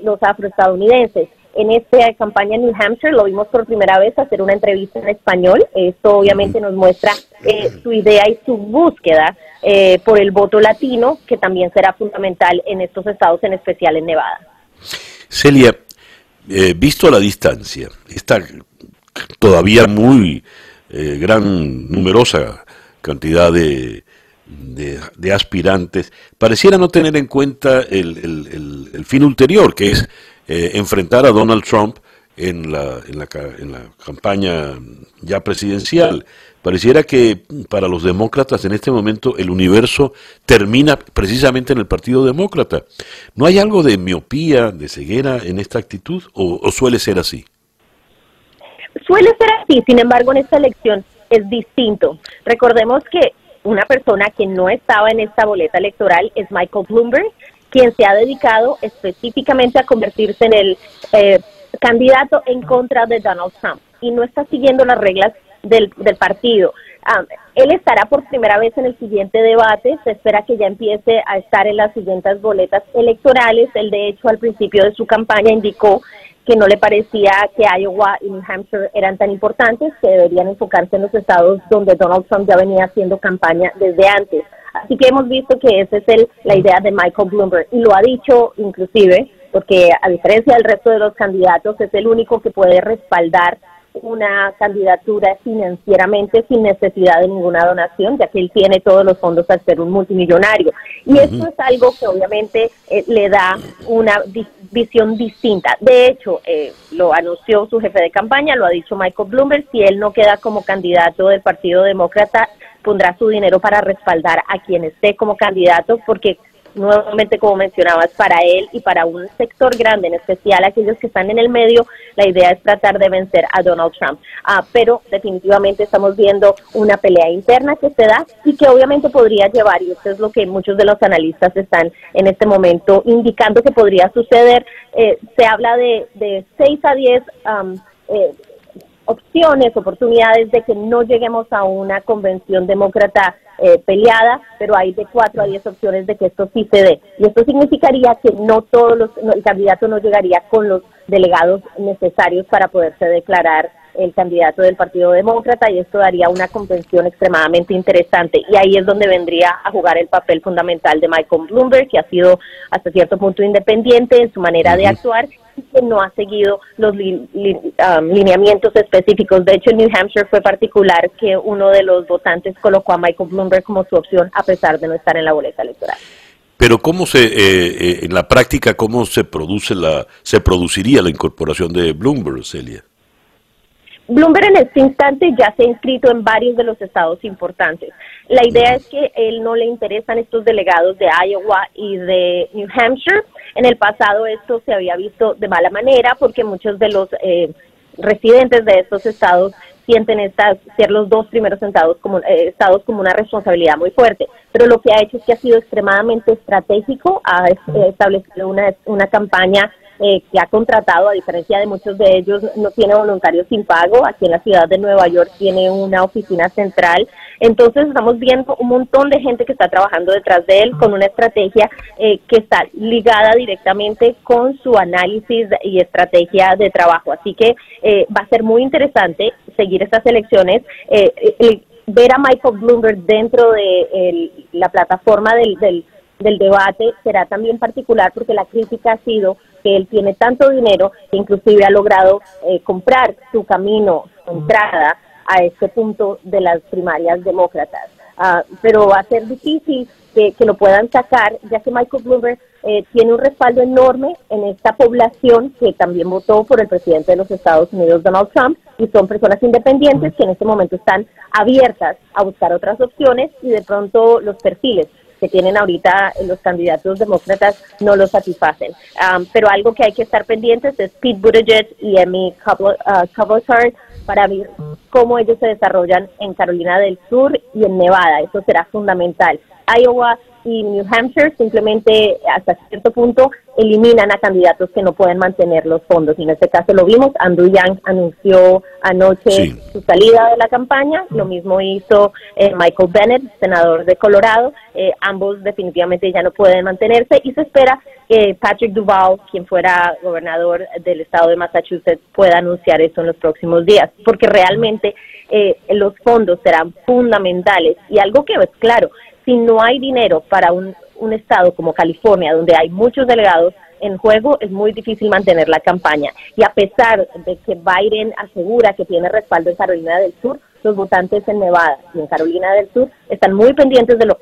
los afroestadounidenses. En esta campaña en New Hampshire lo vimos por primera vez hacer una entrevista en español. Esto obviamente nos muestra eh, su idea y su búsqueda eh, por el voto latino, que también será fundamental en estos estados, en especial en Nevada. Celia, eh, visto a la distancia, esta todavía muy eh, gran, numerosa cantidad de, de, de, aspirantes, pareciera no tener en cuenta el, el, el, el fin ulterior, que es eh, enfrentar a Donald Trump en la, en, la, en la campaña ya presidencial. Pareciera que para los demócratas en este momento el universo termina precisamente en el Partido Demócrata. ¿No hay algo de miopía, de ceguera en esta actitud o, o suele ser así? Suele ser así, sin embargo en esta elección es distinto. Recordemos que una persona que no estaba en esta boleta electoral es Michael Bloomberg, quien se ha dedicado específicamente a convertirse en el eh, candidato en contra de Donald Trump y no está siguiendo las reglas del, del partido. Um, él estará por primera vez en el siguiente debate, se espera que ya empiece a estar en las siguientes boletas electorales. Él de hecho al principio de su campaña indicó que no le parecía que Iowa y New Hampshire eran tan importantes, que deberían enfocarse en los estados donde Donald Trump ya venía haciendo campaña desde antes. Así que hemos visto que esa es el, la idea de Michael Bloomberg y lo ha dicho inclusive porque a diferencia del resto de los candidatos es el único que puede respaldar una candidatura financieramente sin necesidad de ninguna donación, ya que él tiene todos los fondos al ser un multimillonario. Y esto es algo que obviamente eh, le da una visión distinta. De hecho, eh, lo anunció su jefe de campaña, lo ha dicho Michael Bloomberg, si él no queda como candidato del Partido Demócrata, pondrá su dinero para respaldar a quien esté como candidato, porque nuevamente, como mencionabas, para él y para un sector grande, en especial aquellos que están en el medio, la idea es tratar de vencer a Donald Trump. Ah, pero definitivamente estamos viendo una pelea interna que se da y que obviamente podría llevar, y esto es lo que muchos de los analistas están en este momento indicando que podría suceder. Eh, se habla de, de 6 a 10 eh, opciones, oportunidades de que no lleguemos a una convención demócrata eh, peleada, pero hay de 4 a 10 opciones de que esto sí se dé. Y esto significaría que no todos los, el candidato no llegaría con los delegados necesarios para poderse declarar el candidato del Partido Demócrata y esto daría una convención extremadamente interesante y ahí es donde vendría a jugar el papel fundamental de Michael Bloomberg, que ha sido hasta cierto punto independiente en su manera de actuar que no ha seguido los um, lineamientos específicos. De hecho, en New Hampshire fue particular que uno de los votantes colocó a Michael Bloomberg como su opción a pesar de no estar en la boleta electoral. Pero cómo se, eh, eh, en la práctica, cómo se produce la, se produciría la incorporación de Bloomberg, Celia. Bloomberg en este instante ya se ha inscrito en varios de los estados importantes. La idea es que él no le interesan estos delegados de Iowa y de New Hampshire. En el pasado esto se había visto de mala manera porque muchos de los eh, residentes de estos estados sienten estas, ser los dos primeros estados como, eh, estados como una responsabilidad muy fuerte. Pero lo que ha hecho es que ha sido extremadamente estratégico, ha establecido una, una campaña eh, que ha contratado, a diferencia de muchos de ellos, no tiene voluntarios sin pago. Aquí en la ciudad de Nueva York tiene una oficina central. Entonces estamos viendo un montón de gente que está trabajando detrás de él con una estrategia eh, que está ligada directamente con su análisis y estrategia de trabajo. Así que eh, va a ser muy interesante seguir estas elecciones. ver a Michael Bloomberg dentro de la plataforma del, del del debate será también particular porque la crítica ha sido que él tiene tanto dinero que inclusive ha logrado eh, comprar su camino, su entrada a este punto de las primarias demócratas. Ah, pero va a ser difícil que, lo puedan sacar, ya que Michael Bloomberg eh, tiene un respaldo enorme en esta población que también votó por el presidente de los Estados Unidos, Donald Trump, y son personas independientes que en este momento están abiertas a buscar otras opciones y de pronto los perfiles que tienen ahorita los candidatos demócratas no lo satisfacen. Um, pero algo que hay que estar pendientes es Pete Buttigieg y Amy Klobuchar uh, para ver cómo ellos se desarrollan en Carolina del Sur y en Nevada. Eso será fundamental. Iowa y New Hampshire simplemente hasta cierto punto eliminan a candidatos que no pueden mantener los fondos. Y en este caso lo vimos, Andrew Yang anunció anoche su salida de la campaña, lo mismo hizo eh, Michael Bennett, senador de Colorado, eh, ambos definitivamente ya no pueden mantenerse y se espera que Patrick Duval, quien fuera gobernador del estado de Massachusetts, pueda anunciar eso en los próximos días, porque realmente eh, los fondos serán fundamentales y algo que es claro, si no hay dinero para un, estado como California, donde hay muchos delegados en juego, es muy difícil mantener la campaña. Y a pesar de que Biden asegura que tiene respaldo en Carolina del Sur, los votantes en Nevada y en Carolina del Sur están muy pendientes de lo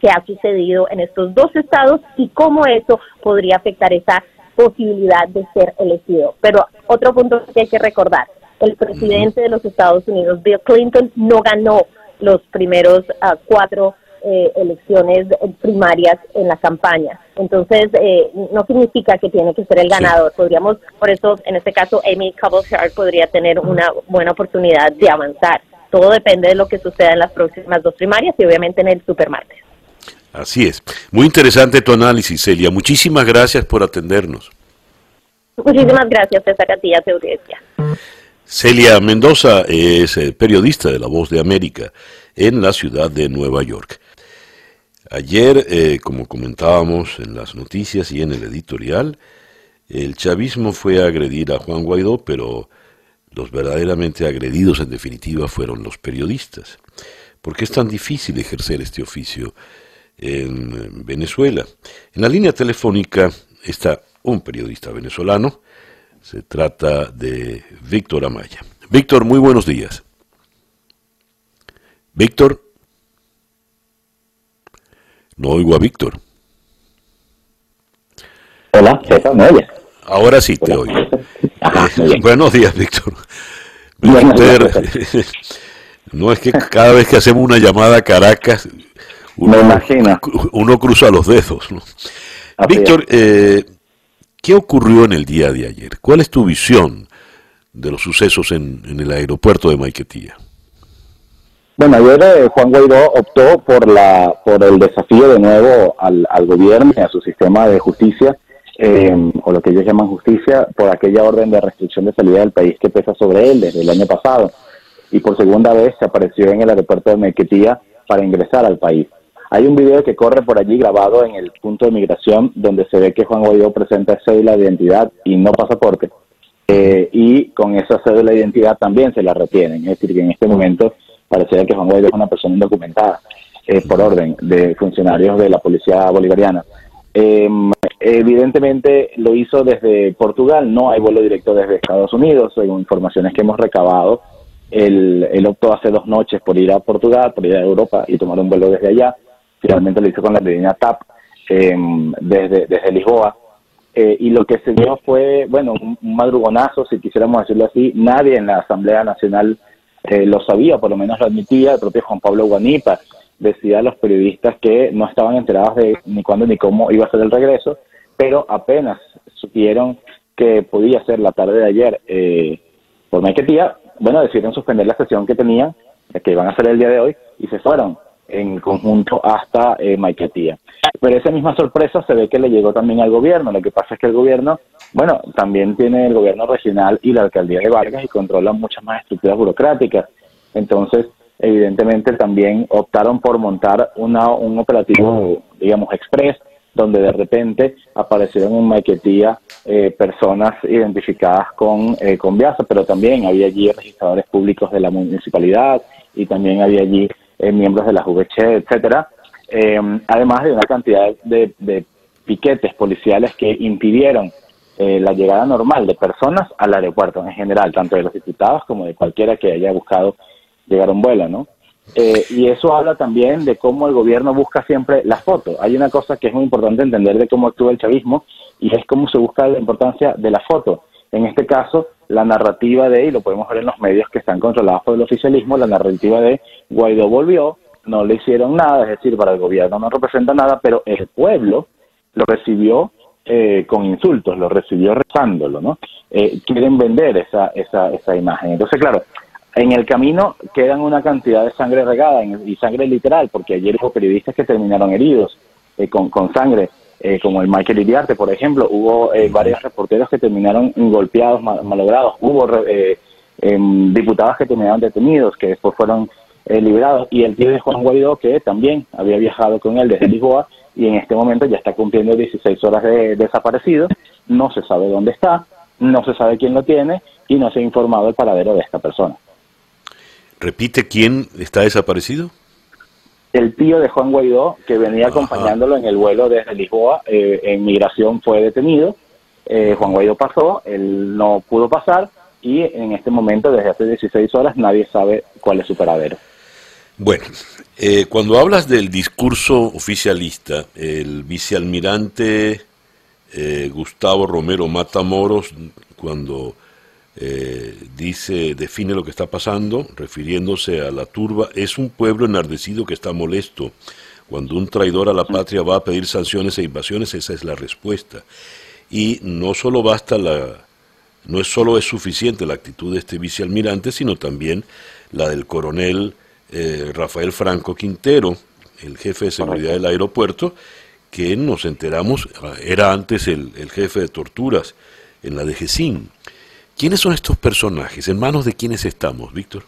que ha sucedido en estos dos estados y cómo eso podría afectar esa posibilidad de ser elegido. Pero otro punto que hay que recordar, el presidente de los Estados Unidos, Bill Clinton, no ganó los primeros uh, cuatro eh, elecciones primarias en la campaña. Entonces, eh, no significa que tiene que ser el ganador. Podríamos, por eso, en este caso, Amy Klobuchar podría tener una buena oportunidad de avanzar. Todo depende de lo que suceda en las próximas dos primarias y obviamente en el supermartes. Así es. Muy interesante tu análisis, Celia. Muchísimas gracias por atendernos. Muchísimas gracias, César, a ti a audiencia. Celia Mendoza es eh, periodista de La Voz de América en la ciudad de Nueva York. Ayer, eh, como comentábamos en las noticias y en el editorial, el chavismo fue a agredir a Juan Guaidó, pero los verdaderamente agredidos en definitiva fueron los periodistas. ¿Por qué es tan difícil ejercer este oficio en Venezuela. En la línea telefónica está un periodista venezolano, se trata de Víctor Amaya. Víctor, muy buenos días. Víctor. No oigo a Víctor. Hola, César, ¿me oyes? Ahora sí te oigo. Ajá, muy bien. Buenos días, Víctor. Buenos días, Víctor, no es que cada vez que hacemos una llamada a Caracas, Me imagino. uno cruza los dedos. ¿no? Víctor, eh, ¿qué ocurrió en el día de ayer? ¿Cuál es tu visión de los sucesos en, en el aeropuerto de Maiquetía? Bueno, ayer eh, Juan Guaidó optó por la por el desafío de nuevo al, al gobierno y a su sistema de justicia, eh, o lo que ellos llaman justicia, por aquella orden de restricción de salida del país que pesa sobre él desde el año pasado. Y por segunda vez se apareció en el aeropuerto de Mequetía para ingresar al país. Hay un video que corre por allí grabado en el punto de migración donde se ve que Juan Guaidó presenta cédula de identidad y no pasaporte. Eh, y con esa cédula de identidad también se la retienen. Es decir, que en este momento pareciera que Juan Guaidó es una persona indocumentada eh, por orden de funcionarios de la policía bolivariana. Eh, evidentemente lo hizo desde Portugal, no hay vuelo directo desde Estados Unidos, según informaciones que hemos recabado. Él, él optó hace dos noches por ir a Portugal, por ir a Europa y tomar un vuelo desde allá. Finalmente lo hizo con la línea TAP eh, desde, desde Lisboa. Eh, y lo que se dio fue, bueno, un, un madrugonazo, si quisiéramos decirlo así. Nadie en la Asamblea Nacional eh, lo sabía, por lo menos lo admitía, el propio Juan Pablo Guanipa decía a los periodistas que no estaban enterados de ni cuándo ni cómo iba a ser el regreso, pero apenas supieron que podía ser la tarde de ayer eh, por Maiquetía, bueno, decidieron suspender la sesión que tenían, que iban a hacer el día de hoy, y se fueron en conjunto hasta eh, Maiquetía. Pero esa misma sorpresa se ve que le llegó también al gobierno. Lo que pasa es que el gobierno, bueno, también tiene el gobierno regional y la alcaldía de Vargas y controla muchas más estructuras burocráticas. Entonces, evidentemente también optaron por montar una, un operativo, digamos, express, donde de repente aparecieron en Maiquetía eh, personas identificadas con, eh, con Viasa, pero también había allí registradores públicos de la municipalidad y también había allí eh, miembros de la VC, etcétera, eh, además de una cantidad de, de piquetes policiales que impidieron eh, la llegada normal de personas al aeropuerto en general, tanto de los diputados como de cualquiera que haya buscado llegar a un vuelo, ¿no? Eh, y eso habla también de cómo el gobierno busca siempre la foto. Hay una cosa que es muy importante entender de cómo actúa el chavismo y es cómo se busca la importancia de la foto. En este caso, la narrativa de, y lo podemos ver en los medios que están controlados por el oficialismo, la narrativa de Guaidó volvió, no le hicieron nada, es decir, para el gobierno no representa nada, pero el pueblo lo recibió eh, con insultos, lo recibió rezándolo, ¿no? Eh, quieren vender esa, esa, esa imagen. Entonces, claro, en el camino quedan una cantidad de sangre regada y sangre literal, porque ayer hubo periodistas que terminaron heridos eh, con, con sangre, eh, como el Michael Iriarte, por ejemplo. Hubo eh, varios reporteros que terminaron golpeados, ma- malogrados. Hubo eh, em, diputados que terminaron detenidos, que después fueron eh, liberados. Y el tío de Juan Guaidó, que también había viajado con él desde Lisboa y en este momento ya está cumpliendo 16 horas de desaparecido. No se sabe dónde está, no se sabe quién lo tiene y no se ha informado el paradero de esta persona. Repite quién está desaparecido. el tío de Juan Guaidó, que venía acompañándolo en el vuelo desde Lisboa, eh, en migración fue detenido. Eh, Juan Guaidó pasó, él no pudo pasar y en este momento, desde hace 16 horas, nadie sabe cuál es su paradero. Bueno, eh, cuando hablas del discurso oficialista, el vicealmirante eh, Gustavo Romero Matamoros, cuando eh, dice, define lo que está pasando, refiriéndose a la turba, es un pueblo enardecido que está molesto. Cuando un traidor a la patria va a pedir sanciones e invasiones, esa es la respuesta. Y no solo basta la, no es solo es suficiente la actitud de este vicealmirante, sino también la del coronel eh, Rafael Franco Quintero, el jefe de seguridad del aeropuerto, que nos enteramos ah, era antes el, el jefe de torturas en la DGCIN. ¿Quiénes son estos personajes? ¿En manos de quiénes estamos, Víctor?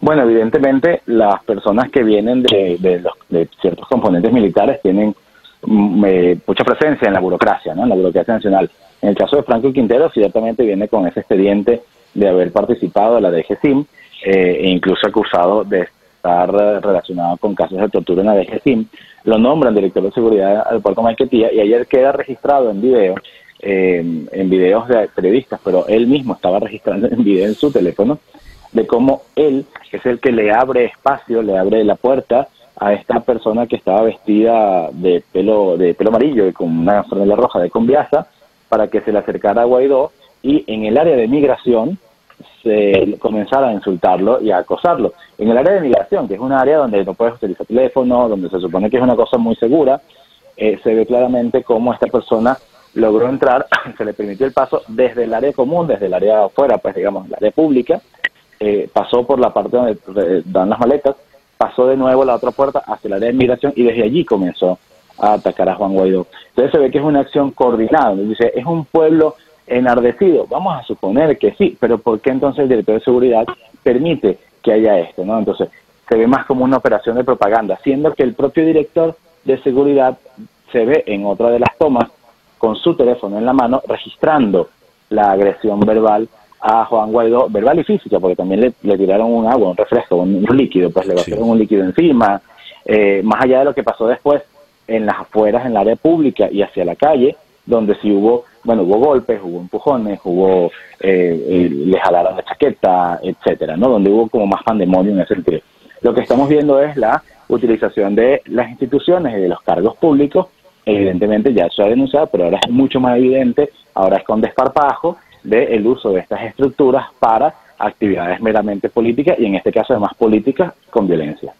Bueno, evidentemente las personas que vienen de, de los- de ciertos componentes militares tienen mm, eh, mucha presencia en la burocracia, ¿no? en la burocracia nacional. En el caso de Franco Quintero, ciertamente viene con ese expediente de haber participado de la DGCIM eh, incluso acusado de estar relacionado con casos de tortura en la DGCIM, lo nombran director de seguridad del puerto Maiquetía y ayer queda registrado en video, en videos de periodistas, pero él mismo estaba registrando en video en su teléfono, de cómo él es el que le abre espacio, le abre la puerta a esta persona que estaba vestida de pelo de pelo amarillo y con una franela roja de conviasa para que se le acercara a Guaidó y en el área de migración se comenzara a insultarlo y a acosarlo. En el área de migración, que es un área donde no puedes utilizar teléfono, donde se supone que es una cosa muy segura, eh, se ve claramente cómo esta persona logró entrar, se le permitió el paso desde el área común, desde el área afuera, pues digamos, el área pública, eh, pasó por la parte donde dan las maletas, pasó de nuevo la otra puerta hacia el área de migración y desde allí comenzó a atacar a Juan Guaidó. Entonces se ve que es una acción coordinada. Dice, es un pueblo enardecido. Vamos a suponer que sí, pero ¿por qué entonces el director de seguridad permite que haya esto? ¿no? Entonces se ve más como una operación de propaganda, siendo que el propio director de seguridad se ve en otra de las tomas con su teléfono en la mano registrando la agresión verbal a Juan Guaidó, verbal y física, porque también le, tiraron un agua, un refresco, un, líquido, pues le vaciaron un líquido encima, eh, más allá de lo que pasó después en las afueras, en el área pública y hacia la calle, donde sí hubo, bueno, hubo golpes, hubo empujones, hubo, eh, eh, le jalaron la chaqueta, etcétera, ¿no? Donde hubo como más pandemonio en ese sentido. Lo que estamos viendo es la utilización de las instituciones y de los cargos públicos, evidentemente ya se ha denunciado, pero ahora es mucho más evidente, ahora es con desparpajo, del uso de estas estructuras para actividades meramente políticas y en este caso además políticas con violencia.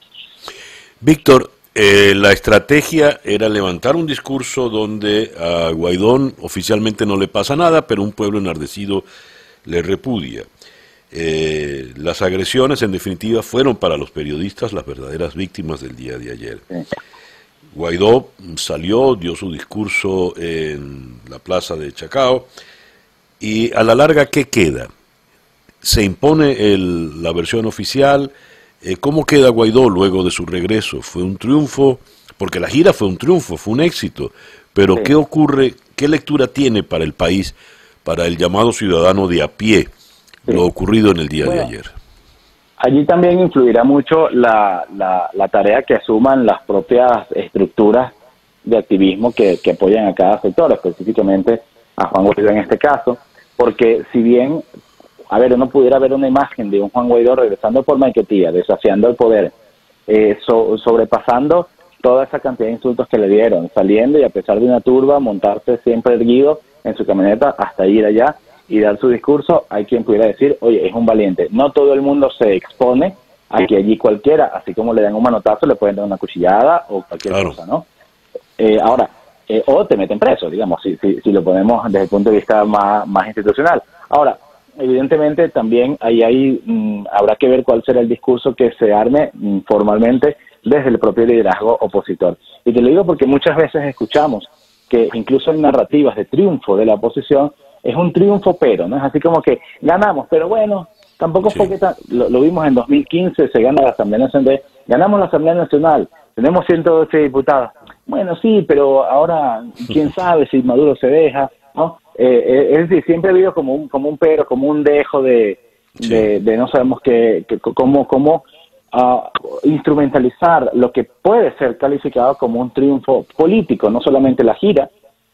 Víctor, eh, la estrategia era levantar un discurso donde a Guaidón oficialmente no le pasa nada, pero un pueblo enardecido le repudia. Eh, las agresiones, en definitiva, fueron para los periodistas las verdaderas víctimas del día de ayer. Guaidó salió, dio su discurso en la plaza de Chacao, y a la larga, ¿qué queda? ¿Se impone la versión oficial? Eh, ¿Cómo queda Guaidó luego de su regreso? ¿Fue un triunfo? Porque la gira fue un triunfo, fue un éxito. Pero ¿qué ocurre? ¿Qué lectura tiene para el país, para el llamado ciudadano de a pie, lo ocurrido en el día de ayer? Allí también influirá mucho la, la, tarea que asuman las propias estructuras de activismo que, que apoyan a cada sector, específicamente a Juan Guaidó en este caso, porque si bien, a ver, uno pudiera ver una imagen de un Juan Guaidó regresando por Maiquetía, desafiando el poder, eh, sobrepasando toda esa cantidad de insultos que le dieron, saliendo y a pesar de una turba, montarse siempre erguido en su camioneta hasta ir allá y dar su discurso, hay quien pudiera decir, oye, es un valiente. No todo el mundo se expone a que allí cualquiera, así como le dan un manotazo, le pueden dar una cuchillada o cualquier cosa, ¿no? Eh, ahora, eh, o te meten preso, digamos, si, si, lo ponemos desde el punto de vista más, más institucional. Ahora, evidentemente también ahí, ahí mm, habrá que ver cuál será el discurso que se arme mm, formalmente desde el propio liderazgo opositor. Y te lo digo porque muchas veces escuchamos que incluso en narrativas de triunfo de la oposición es un triunfo pero, ¿no? Es así como que ganamos, pero bueno, tampoco fue que lo, lo, vimos en 2015, se gana la Asamblea Nacional, ganamos la Asamblea Nacional, tenemos 112 diputados, bueno, sí, pero ahora quién sabe si Maduro se deja, ¿no? Eh, eh, es decir, siempre ha habido como un, como un pero, como un dejo de, de, no sabemos qué, cómo, cómo uh, instrumentalizar lo que puede ser calificado como un triunfo político, no solamente la gira,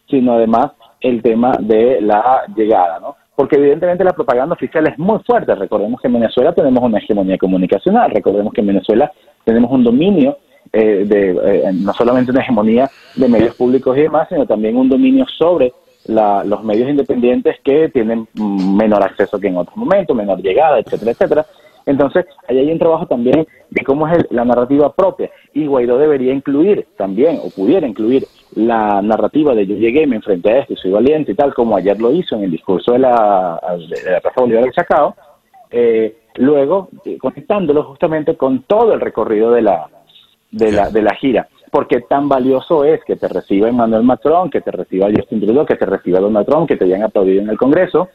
sino además el tema de la llegada, ¿no? Porque evidentemente la propaganda oficial es muy fuerte. Recordemos que en Venezuela tenemos una hegemonía comunicacional, recordemos que en Venezuela tenemos un dominio eh, de eh, no solamente una hegemonía de medios públicos y demás, sino también un dominio sobre los medios independientes que tienen menor acceso que en otros momentos, menor llegada, etcétera, etcétera. Entonces, ahí hay un trabajo también de cómo es la narrativa propia. Y Guaidó debería incluir también, o pudiera incluir, la narrativa de yo llegué, me enfrenté a esto y soy valiente y tal, como ayer lo hizo en el discurso de la, de la Plaza Bolívar del Chacao, eh, luego eh, conectándolo justamente con todo el recorrido de la, de la, de la gira. Porque tan valioso es que te reciba Emmanuel Macron, que te reciba Justin Trudeau, que te reciba Donald Trump, que te hayan aplaudido en el Congreso,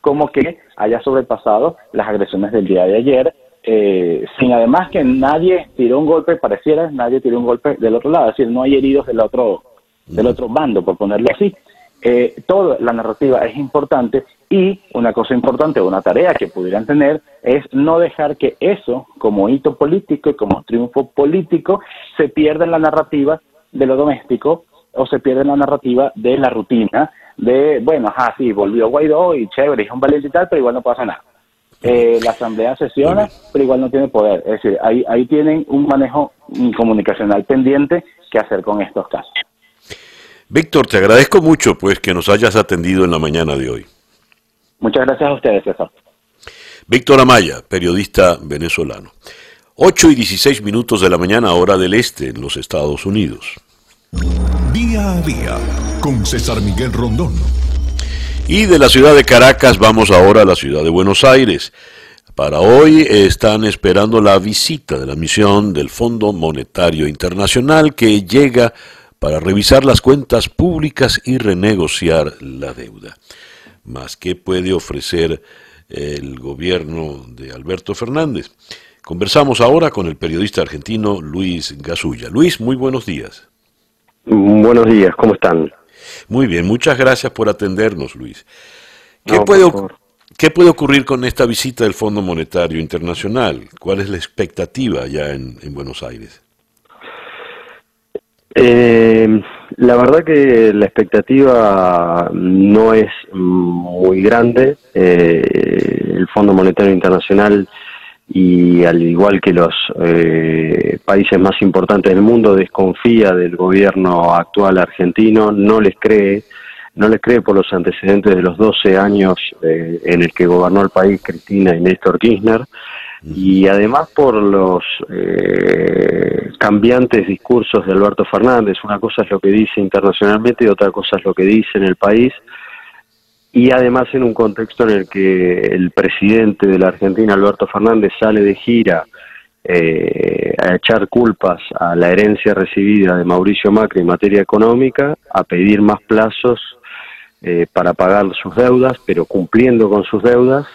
como que haya sobrepasado las agresiones del día de ayer, eh, sin además que nadie tiró un golpe, pareciera, nadie tiró un golpe del otro lado, es decir, no hay heridos del otro, del otro bando, por ponerlo así. Eh, toda la narrativa es importante y una cosa importante, una tarea que pudieran tener es no dejar que eso, como hito político y como triunfo político, se pierda en la narrativa de lo doméstico o se pierda en la narrativa de la rutina de, bueno, ajá, sí, volvió Guaidó y chévere, es un valiente y tal, pero igual no pasa nada. Eh, la asamblea sesiona, pero igual no tiene poder. Es decir, ahí, ahí tienen un manejo comunicacional pendiente que hacer con estos casos. Víctor, te agradezco mucho pues que nos hayas atendido en la mañana de hoy. Muchas gracias a ustedes, César. Víctor Amaya, periodista venezolano. 8 y 16 minutos de la mañana, hora del este, en los Estados Unidos. Día a día, con César Miguel Rondón. Y de la ciudad de Caracas vamos ahora a la ciudad de Buenos Aires. Para hoy están esperando la visita de la misión del Fondo Monetario Internacional que llega para revisar las cuentas públicas y renegociar la deuda. Más, ¿qué puede ofrecer el gobierno de Alberto Fernández? Conversamos ahora con el periodista argentino Luis Gasulla. Luis, muy buenos días. Buenos días, ¿cómo están? Muy bien, muchas gracias por atendernos, Luis. ¿Qué, puede, ¿Qué puede ocurrir con esta visita del Fondo Monetario Internacional? ¿Cuál es la expectativa ya en, Buenos Aires? Eh, la verdad que la expectativa no es muy grande. Eh, el Fondo Monetario Internacional y al igual que los eh, países más importantes del mundo desconfía del gobierno actual argentino, no les cree, no les cree por los antecedentes de los 12 años eh, en el que gobernó el país Cristina y Néstor Kirchner y además por los eh, cambiantes discursos de Alberto Fernández. Una cosa es lo que dice internacionalmente y otra cosa es lo que dice en el país y además en un contexto en el que el presidente de la Argentina, Alberto Fernández, sale de gira eh, a echar culpas a la herencia recibida de Mauricio Macri en materia económica, a pedir más plazos eh, para pagar sus deudas, pero cumpliendo con sus deudas,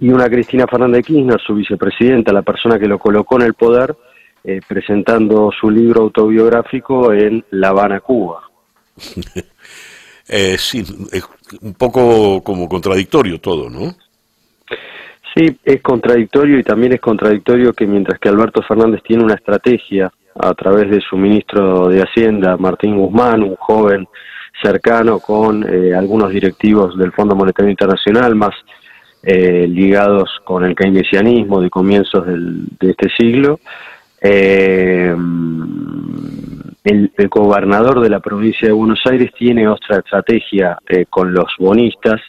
y una Cristina Fernández Kirchner, su vicepresidenta, la persona que lo colocó en el poder, eh, presentando su libro autobiográfico en La Habana, Cuba. eh, sí, es un poco como contradictorio todo, ¿no? Sí, es contradictorio y también es contradictorio que mientras que Alberto Fernández tiene una estrategia a través de su ministro de Hacienda, Martín Guzmán, un joven cercano con eh, algunos directivos del Fondo Monetario Internacional, más eh, ligados con el keynesianismo de comienzos de este siglo, eh, el, gobernador de la provincia de Buenos Aires tiene otra estrategia eh, con los bonistas,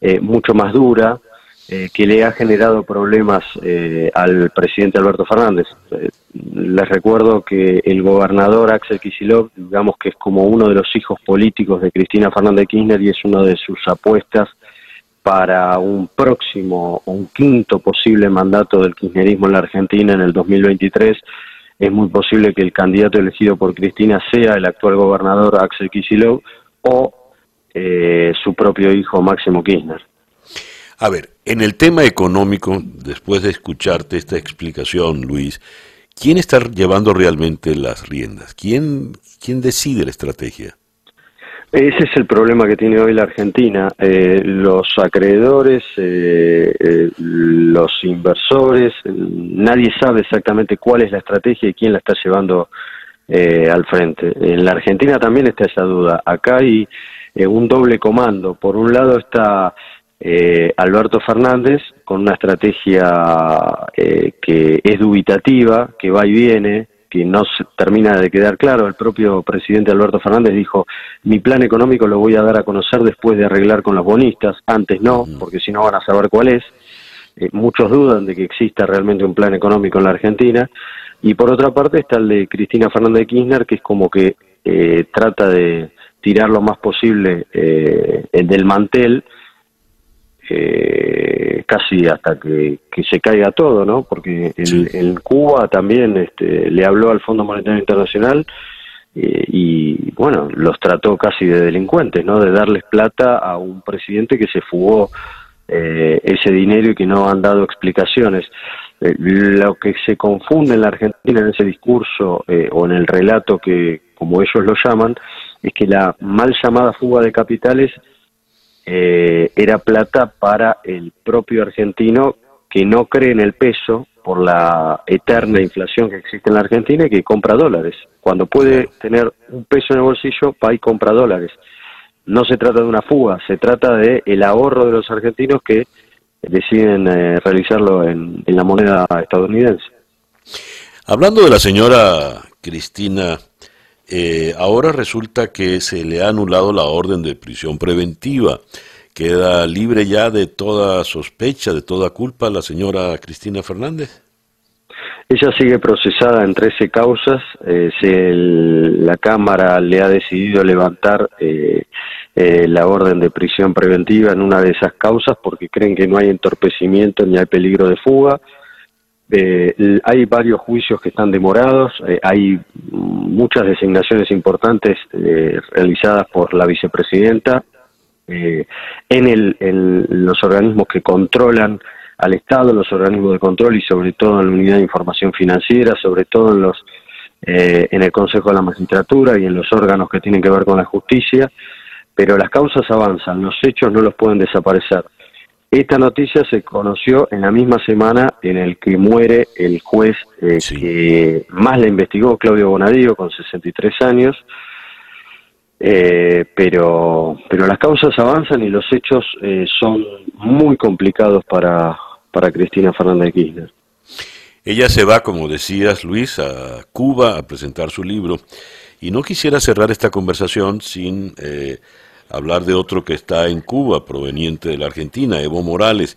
eh, mucho más dura, que le ha generado problemas al presidente Alberto Fernández. les recuerdo que el gobernador Axel Kicillof, digamos que es como uno de los hijos políticos de Cristina Fernández Kirchner y es una de sus apuestas para un próximo, un quinto posible mandato del kirchnerismo en la Argentina en el 2023 es muy posible que el candidato elegido por Cristina sea el actual gobernador Axel Kicillof o eh, su propio hijo Máximo Kirchner. A ver, en el tema económico, después de escucharte esta explicación, Luis, ¿quién está llevando realmente las riendas? ¿Quién, quién decide la estrategia? Ese es el problema que tiene hoy la Argentina. Eh, los acreedores, eh, eh, los inversores, nadie sabe exactamente cuál es la estrategia y quién la está llevando al frente. En la Argentina también está esa duda. Acá hay un doble comando. Por un lado está Alberto Fernández con una estrategia que es dubitativa, que va y viene, que no se termina de quedar claro. El propio presidente Alberto Fernández dijo, mi plan económico lo voy a dar a conocer después de arreglar con los bonistas, antes no, porque si no van a saber cuál es. Eh, muchos dudan de que exista realmente un plan económico en la Argentina. Y por otra parte está el de Cristina Fernández de Kirchner, que es como que eh, trata de tirar lo más posible eh, del mantel eh, casi hasta que, se caiga todo, ¿no? Porque en, Cuba también este, le habló al Fondo Monetario Internacional eh, y, bueno, los trató casi de delincuentes, ¿no? De darles plata a un presidente que se fugó eh, ese dinero y que no han dado explicaciones. Eh, lo que se confunde en la Argentina en ese discurso o en el relato que, como ellos lo llaman, es que la mal llamada fuga de capitales eh, era plata para el propio argentino que no cree en el peso por la eterna inflación que existe en la Argentina y que compra dólares. Cuando puede tener un peso en el bolsillo, va y compra dólares. No se trata de una fuga, se trata de el ahorro de los argentinos que deciden eh, realizarlo en, la moneda estadounidense. Hablando de la señora Cristina, eh, ahora resulta que se le ha anulado la orden de prisión preventiva. ¿Queda libre ya de toda sospecha, de toda culpa la señora Cristina Fernández? Ella sigue procesada en 13 causas. Eh, la Cámara le ha decidido levantar eh, eh, la orden de prisión preventiva en una de esas causas porque creen que no hay entorpecimiento ni hay peligro de fuga. Hay varios juicios que están demorados, hay muchas designaciones importantes realizadas por la vicepresidenta en, el, en los organismos que controlan al Estado, los organismos de control y sobre todo en la unidad de información financiera, sobre todo en los eh, en el Consejo de la Magistratura y en los órganos que tienen que ver con la justicia, pero las causas avanzan, los hechos no los pueden desaparecer. Esta noticia se conoció en la misma semana en el que muere el juez eh, que más la investigó, Claudio Bonadío, con 63 años, eh, pero, pero las causas avanzan y los hechos son muy complicados para, para Cristina Fernández Kirchner. Ella se va, como decías, Luis, a Cuba a presentar su libro. Y no quisiera cerrar esta conversación sin eh, hablar de otro que está en Cuba, proveniente de la Argentina, Evo Morales.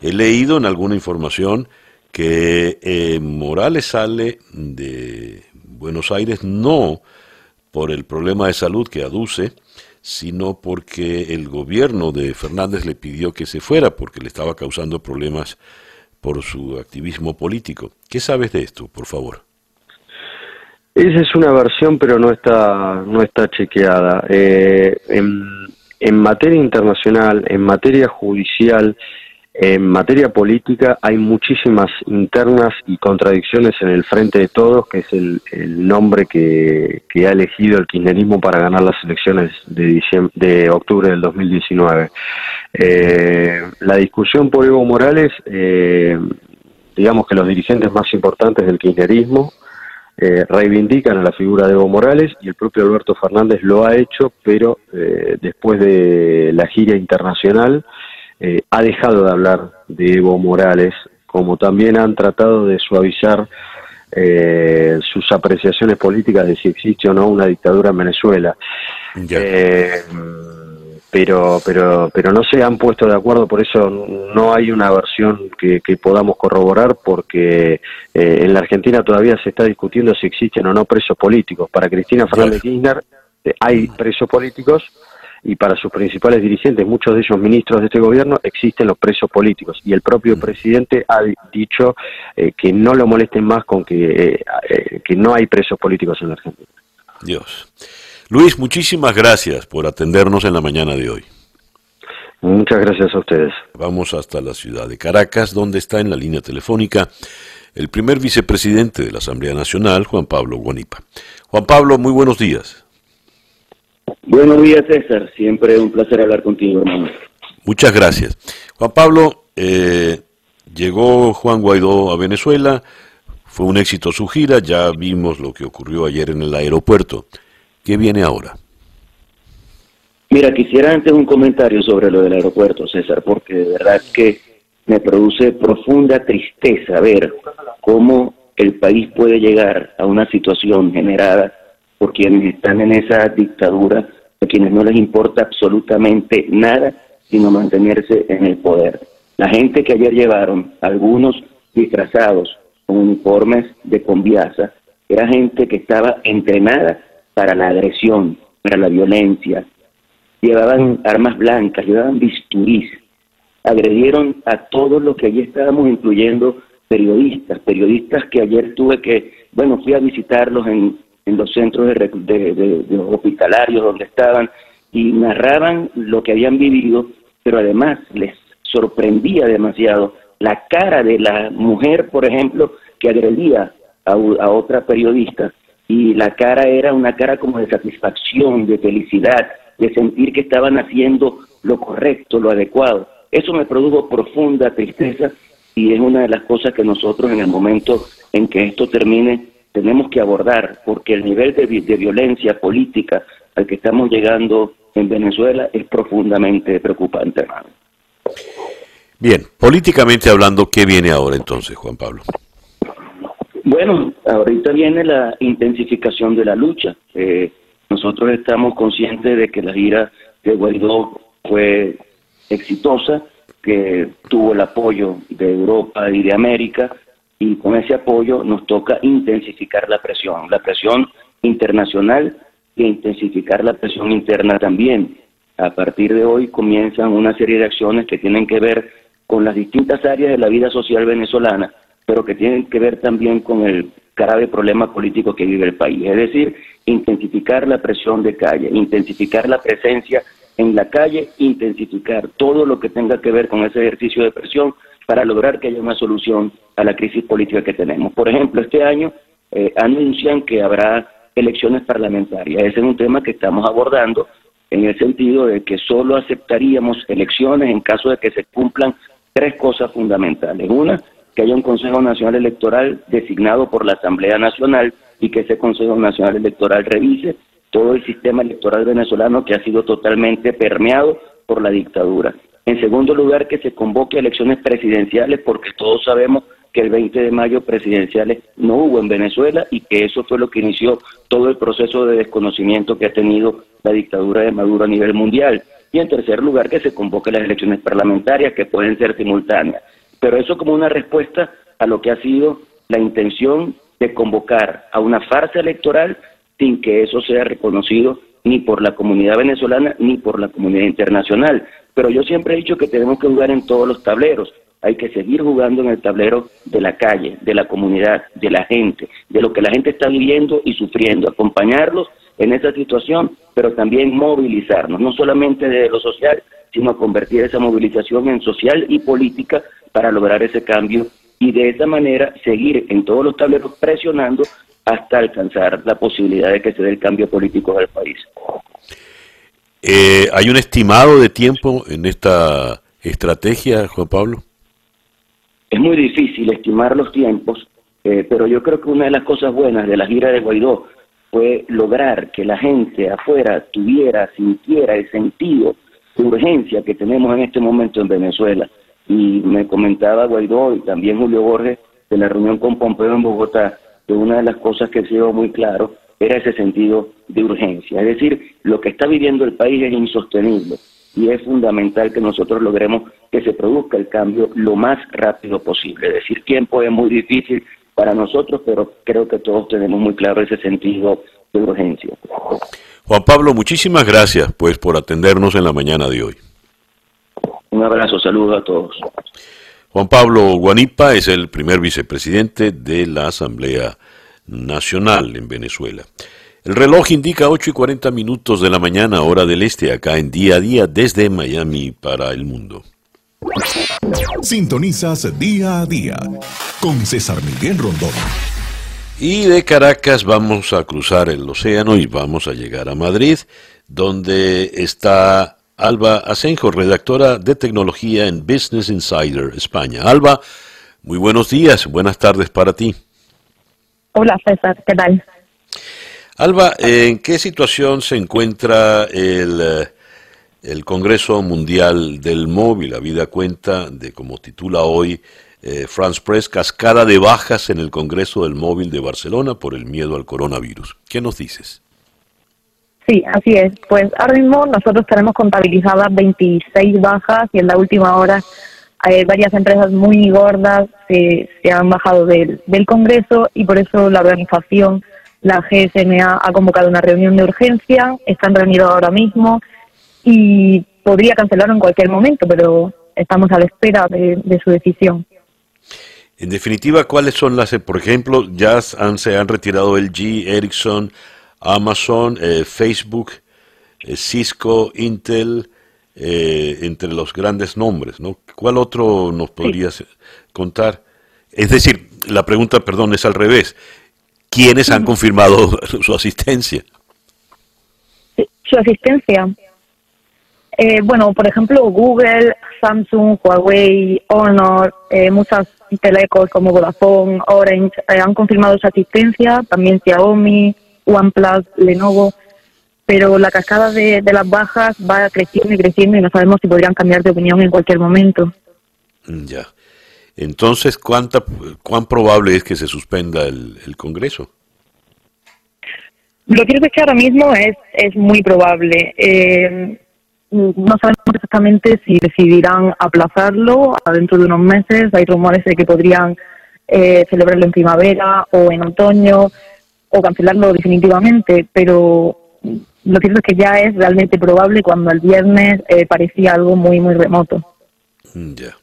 He leído en alguna información que eh, Morales sale de Buenos Aires no por el problema de salud que aduce, sino porque el gobierno de Fernández le pidió que se fuera porque le estaba causando problemas por su activismo político. ¿Qué sabes de esto, por favor? Esa es una versión, pero no está no está chequeada. Eh, en, materia internacional, en materia judicial, en materia política hay muchísimas internas y contradicciones en el frente de todos, que es el, nombre que, ha elegido el kirchnerismo para ganar las elecciones de, de octubre del 2019. Eh, la discusión por Evo Morales, eh, digamos que los dirigentes más importantes del kirchnerismo eh, reivindican a la figura de Evo Morales y el propio Alberto Fernández lo ha hecho, pero después de la gira internacional, eh, ha dejado de hablar de Evo Morales, como también han tratado de suavizar eh, sus apreciaciones políticas de si existe o no una dictadura en Venezuela. Eh, pero, pero, pero no se han puesto de acuerdo, por eso no hay una versión que, podamos corroborar, porque en la Argentina todavía se está discutiendo si existen o no presos políticos. Para Cristina Fernández Kirchner hay presos políticos, y para sus principales dirigentes, muchos de ellos ministros de este gobierno, existen los presos políticos. Y el propio mm. presidente ha dicho eh, que no lo molesten más con que, eh, eh, que no hay presos políticos en la Argentina. Dios. Luis, muchísimas gracias por atendernos en la mañana de hoy. Muchas gracias a ustedes. Vamos hasta la ciudad de Caracas, donde está en la línea telefónica el primer vicepresidente de la Asamblea Nacional, Juan Pablo Guanipa. Juan Pablo, muy buenos días. Buenos días, César. Siempre un placer hablar contigo, hermano. Muchas gracias. Juan Pablo, eh, llegó Juan Guaidó a Venezuela, fue un éxito su gira, ya vimos lo que ocurrió ayer en el aeropuerto. ¿Qué viene ahora? Mira, quisiera antes un comentario sobre lo del aeropuerto, César, porque de verdad que me produce profunda tristeza ver cómo el país puede llegar a una situación generada por quienes están en esa dictadura, a quienes no les importa absolutamente nada, sino mantenerse en el poder. La gente que ayer llevaron, algunos disfrazados con uniformes de conviasa, era gente que estaba entrenada para la agresión, para la violencia. Llevaban armas blancas, llevaban bisturís, agredieron a todos los que allí estábamos, incluyendo periodistas, periodistas que ayer tuve que, bueno, fui a visitarlos en en los centros de, hospitalarios donde estaban y narraban lo que habían vivido, pero además les sorprendía demasiado la cara de la mujer, por ejemplo, que agredía a, otra periodista y la cara era una cara como de satisfacción, de felicidad, de sentir que estaban haciendo lo correcto, lo adecuado. Eso me produjo profunda tristeza y es una de las cosas que nosotros en el momento en que esto termine tenemos que abordar, porque el nivel de, violencia política al que estamos llegando en Venezuela es profundamente preocupante, hermano. Bien, políticamente hablando, ¿qué viene ahora entonces, Juan Pablo? Bueno, ahorita viene la intensificación de la lucha. Eh, nosotros estamos conscientes de que la gira de Guaidó fue exitosa, que tuvo el apoyo de Europa y de América, y con ese apoyo nos toca intensificar la presión, la presión internacional e intensificar la presión interna también. A partir de hoy comienzan una serie de acciones que tienen que ver con las distintas áreas de la vida social venezolana, pero que tienen que ver también con el grave problema político que vive el país. Es decir, intensificar la presión de calle, intensificar la presencia en la calle, intensificar todo lo que tenga que ver con ese ejercicio de presión para lograr que haya una solución a la crisis política que tenemos. Por ejemplo, este año eh, anuncian que habrá elecciones parlamentarias. Ese es un tema que estamos abordando en el sentido de que solo aceptaríamos elecciones en caso de que se cumplan tres cosas fundamentales. Una, que haya un Consejo Nacional Electoral designado por la Asamblea Nacional y que ese Consejo Nacional Electoral revise todo el sistema electoral venezolano que ha sido totalmente permeado por la dictadura. En segundo lugar, que se convoque a elecciones presidenciales porque todos sabemos que el 20 de mayo presidenciales no hubo en Venezuela y que eso fue lo que inició todo el proceso de desconocimiento que ha tenido la dictadura de Maduro a nivel mundial. Y en tercer lugar, que se convoque las elecciones parlamentarias que pueden ser simultáneas. Pero eso como una respuesta a lo que ha sido la intención de convocar a una farsa electoral sin que eso sea reconocido ni por la comunidad venezolana ni por la comunidad internacional. Pero yo siempre he dicho que tenemos que jugar en todos los tableros. Hay que seguir jugando en el tablero de la calle, de la comunidad, de la gente, de lo que la gente está viviendo y sufriendo, acompañarlos en esa situación, pero también movilizarnos, no solamente de lo social, sino convertir esa movilización en social y política para lograr ese cambio y de esa manera seguir en todos los tableros presionando hasta alcanzar la posibilidad de que se dé el cambio político del país. Eh, ¿Hay un estimado de tiempo en esta estrategia, Juan Pablo? Es muy difícil estimar los tiempos, eh, pero yo creo que una de las cosas buenas de la gira de Guaidó fue lograr que la gente afuera tuviera, sintiera el sentido de urgencia que tenemos en este momento en Venezuela. Y me comentaba Guaidó y también Julio Borges de la reunión con Pompeo en Bogotá, que una de las cosas que ha sido muy claro era ese sentido de urgencia. Es decir, lo que está viviendo el país es insostenible y es fundamental que nosotros logremos que se produzca el cambio lo más rápido posible. Decir tiempo es muy difícil para nosotros, pero creo que todos tenemos muy claro ese sentido de urgencia. Juan Pablo, muchísimas gracias pues por atendernos en la mañana de hoy. Un abrazo, saludos a todos. Juan Pablo Guanipa es el primer vicepresidente de la Asamblea Nacional en Venezuela. El reloj indica 8 y 40 minutos de la mañana, hora del este, acá en día a día desde Miami para el mundo. Sintonizas día a día con César Miguel Rondón. Y de Caracas vamos a cruzar el océano y vamos a llegar a Madrid, donde está Alba Asenjo, redactora de tecnología en Business Insider España. Alba, muy buenos días, buenas tardes para ti. Hola César, ¿qué tal? Alba, ¿en qué situación se encuentra el, eh, el Congreso Mundial del Móvil? Habida cuenta de, como titula hoy eh, France Press, cascada de bajas en el Congreso del Móvil de Barcelona por el miedo al coronavirus. ¿Qué nos dices? Sí, así es. Pues ahora mismo nosotros tenemos contabilizadas 26 bajas y en la última hora hay varias empresas muy gordas se, se han bajado del, del Congreso y por eso la organización, la GSMA, ha convocado una reunión de urgencia, están reunidos ahora mismo y podría cancelarlo en cualquier momento, pero estamos a la espera de, su decisión. En definitiva, ¿cuáles son las, por ejemplo, ya han, se han retirado LG, Ericsson, Amazon, eh, Facebook, eh, Cisco, Intel, eh, entre los grandes nombres, ¿no? ¿Cuál otro nos podrías contar? Es decir, la pregunta, perdón, es al revés. ¿quiénes han confirmado su asistencia? Su asistencia. Eh, bueno, por ejemplo, Google, Samsung, Huawei, Honor, eh, muchas telecos como Vodafone, Orange eh, han confirmado su asistencia, también Xiaomi, OnePlus, Lenovo, pero la cascada de, las bajas va creciendo y creciendo y no sabemos si podrían cambiar de opinión en cualquier momento. Mm, ya. Entonces, ¿cuánta, ¿cuán probable es que se suspenda el, el Congreso? Lo es que ahora mismo es, es muy probable. Eh, no sabemos exactamente si decidirán aplazarlo dentro de unos meses. Hay rumores de que podrían eh, celebrarlo en primavera o en otoño o cancelarlo definitivamente, pero lo cierto es que ya es realmente probable cuando el viernes eh, parecía algo muy, muy remoto. Mm, ya.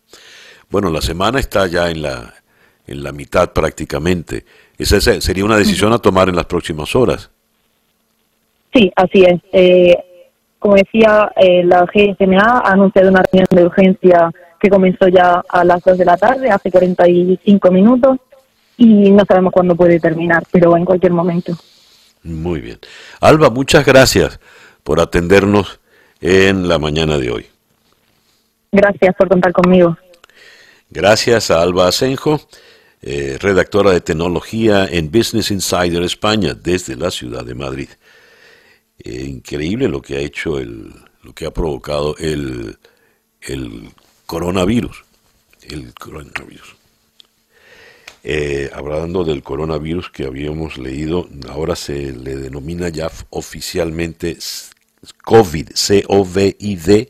Bueno, la semana está ya en la, en la mitad prácticamente. Esa sería una decisión a tomar en las próximas horas. Sí, así es. Eh, como decía, eh, la GSMA ha anunciado una reunión de urgencia que comenzó ya a las 2 de la tarde, hace 45 minutos, y no sabemos cuándo puede terminar, pero en cualquier momento. Muy bien. Alba, muchas gracias por atendernos en la mañana de hoy. Gracias por contar conmigo. Gracias a Alba Asenjo, eh, redactora de tecnología en Business Insider España desde la ciudad de Madrid. Eh, increíble lo que ha hecho el, lo que ha provocado el, el coronavirus. El coronavirus. Eh, hablando del coronavirus que habíamos leído, ahora se le denomina ya oficialmente COVID, C-O-V-I-D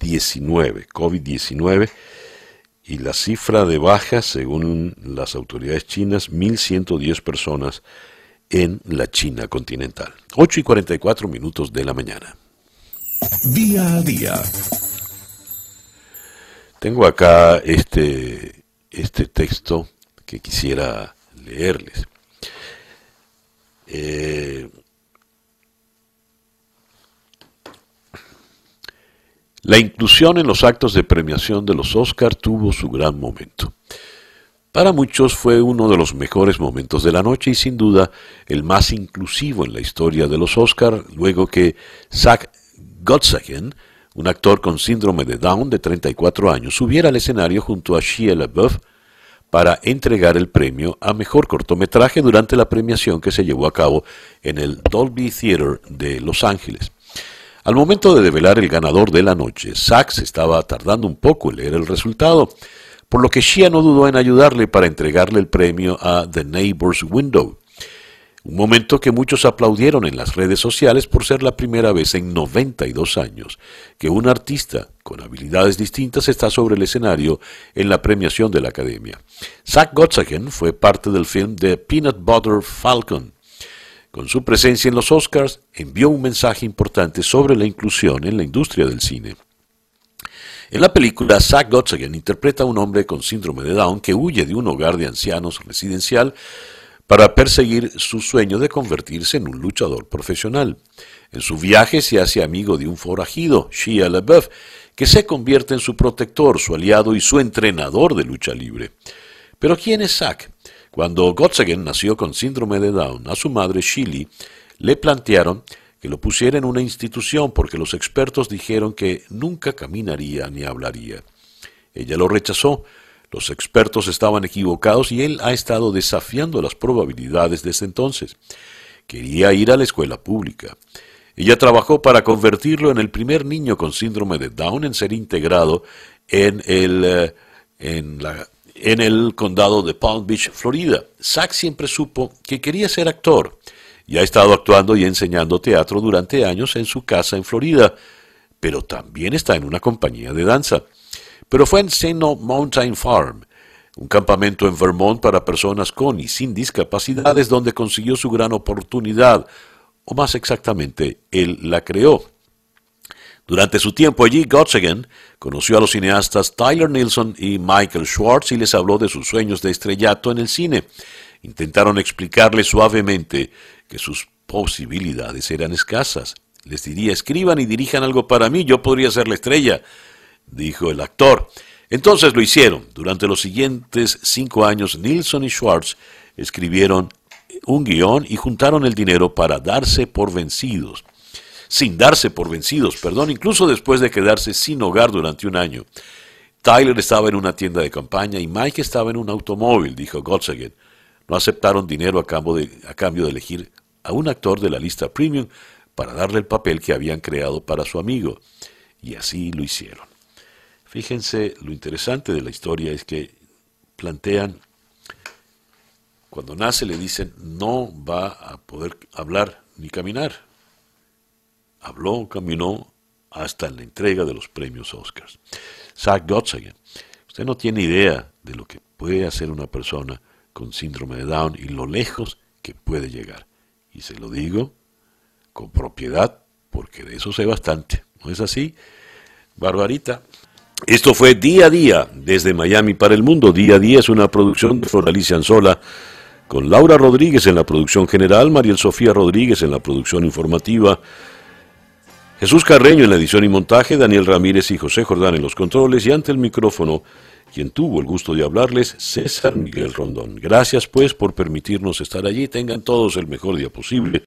19, COVID-19, y la cifra de bajas, según las autoridades chinas, 1.110 personas en la China continental. 8 y 44 minutos de la mañana. Día a día. Tengo acá este, este texto que quisiera leerles. Eh, la inclusión en los actos de premiación de los Oscar tuvo su gran momento. Para muchos fue uno de los mejores momentos de la noche y sin duda el más inclusivo en la historia de los Oscar, luego que Zach Gottsagen, un actor con síndrome de Down de 34 años, subiera al escenario junto a Shia LaBeouf para entregar el premio a mejor cortometraje durante la premiación que se llevó a cabo en el Dolby Theater de Los Ángeles. Al momento de develar el ganador de la noche, Zach estaba tardando un poco en leer el resultado, por lo que Shia no dudó en ayudarle para entregarle el premio a The Neighbor's Window. Un momento que muchos aplaudieron en las redes sociales por ser la primera vez en 92 años que un artista con habilidades distintas está sobre el escenario en la premiación de la Academia. Zach Gottsagen fue parte del film The Peanut Butter Falcon. Con su presencia en los Oscars, envió un mensaje importante sobre la inclusión en la industria del cine. En la película, Zach Gottsagen interpreta a un hombre con síndrome de Down que huye de un hogar de ancianos residencial para perseguir su sueño de convertirse en un luchador profesional. En su viaje se hace amigo de un forajido, Shia LaBeouf, que se convierte en su protector, su aliado y su entrenador de lucha libre. Pero ¿quién es Zach? Cuando Gottsagen nació con síndrome de Down, a su madre Shilly le plantearon que lo pusiera en una institución porque los expertos dijeron que nunca caminaría ni hablaría. Ella lo rechazó. Los expertos estaban equivocados y él ha estado desafiando las probabilidades desde entonces. Quería ir a la escuela pública. Ella trabajó para convertirlo en el primer niño con síndrome de Down en ser integrado en el, eh, en, la, en el condado de Palm Beach, Florida. Zach siempre supo que quería ser actor y ha estado actuando y enseñando teatro durante años en su casa en Florida, pero también está en una compañía de danza. Pero fue en Seno Mountain Farm, un campamento en Vermont para personas con y sin discapacidades donde consiguió su gran oportunidad, o más exactamente, él la creó. Durante su tiempo allí, Gottsagen conoció a los cineastas Tyler Nilsson y Michael Schwartz y les habló de sus sueños de estrellato en el cine. Intentaron explicarle suavemente que sus posibilidades eran escasas. Les diría, escriban y dirijan algo para mí, yo podría ser la estrella, dijo el actor. Entonces lo hicieron. Durante los siguientes cinco años, Nilsson y Schwartz escribieron un guion y juntaron el dinero para darse por vencidos. Sin darse por vencidos, perdón, incluso después de quedarse sin hogar durante un año. Tyler estaba en una tienda de campaña y Mike estaba en un automóvil, dijo Gottsagen. No aceptaron dinero a cambio, de, a cambio de elegir a un actor de la lista premium para darle el papel que habían creado para su amigo. Y así lo hicieron. Fíjense, lo interesante de la historia es que plantean, cuando nace le dicen, no va a poder hablar ni caminar. Habló, caminó hasta la entrega de los premios Oscars. Zach Gottsagen, usted no tiene idea de lo que puede hacer una persona con síndrome de Down y lo lejos que puede llegar. Y se lo digo con propiedad, porque de eso sé bastante. ¿No es así? Barbarita. Esto fue Día a Día desde Miami para el Mundo. Día a Día es una producción de Floralicia Anzola con Laura Rodríguez en la producción general, Mariel Sofía Rodríguez en la producción informativa, Jesús Carreño en la edición y montaje, Daniel Ramírez y José Jordán en los controles y ante el micrófono, quien tuvo el gusto de hablarles, César Miguel Rondón. Gracias pues por permitirnos estar allí. Tengan todos el mejor día posible.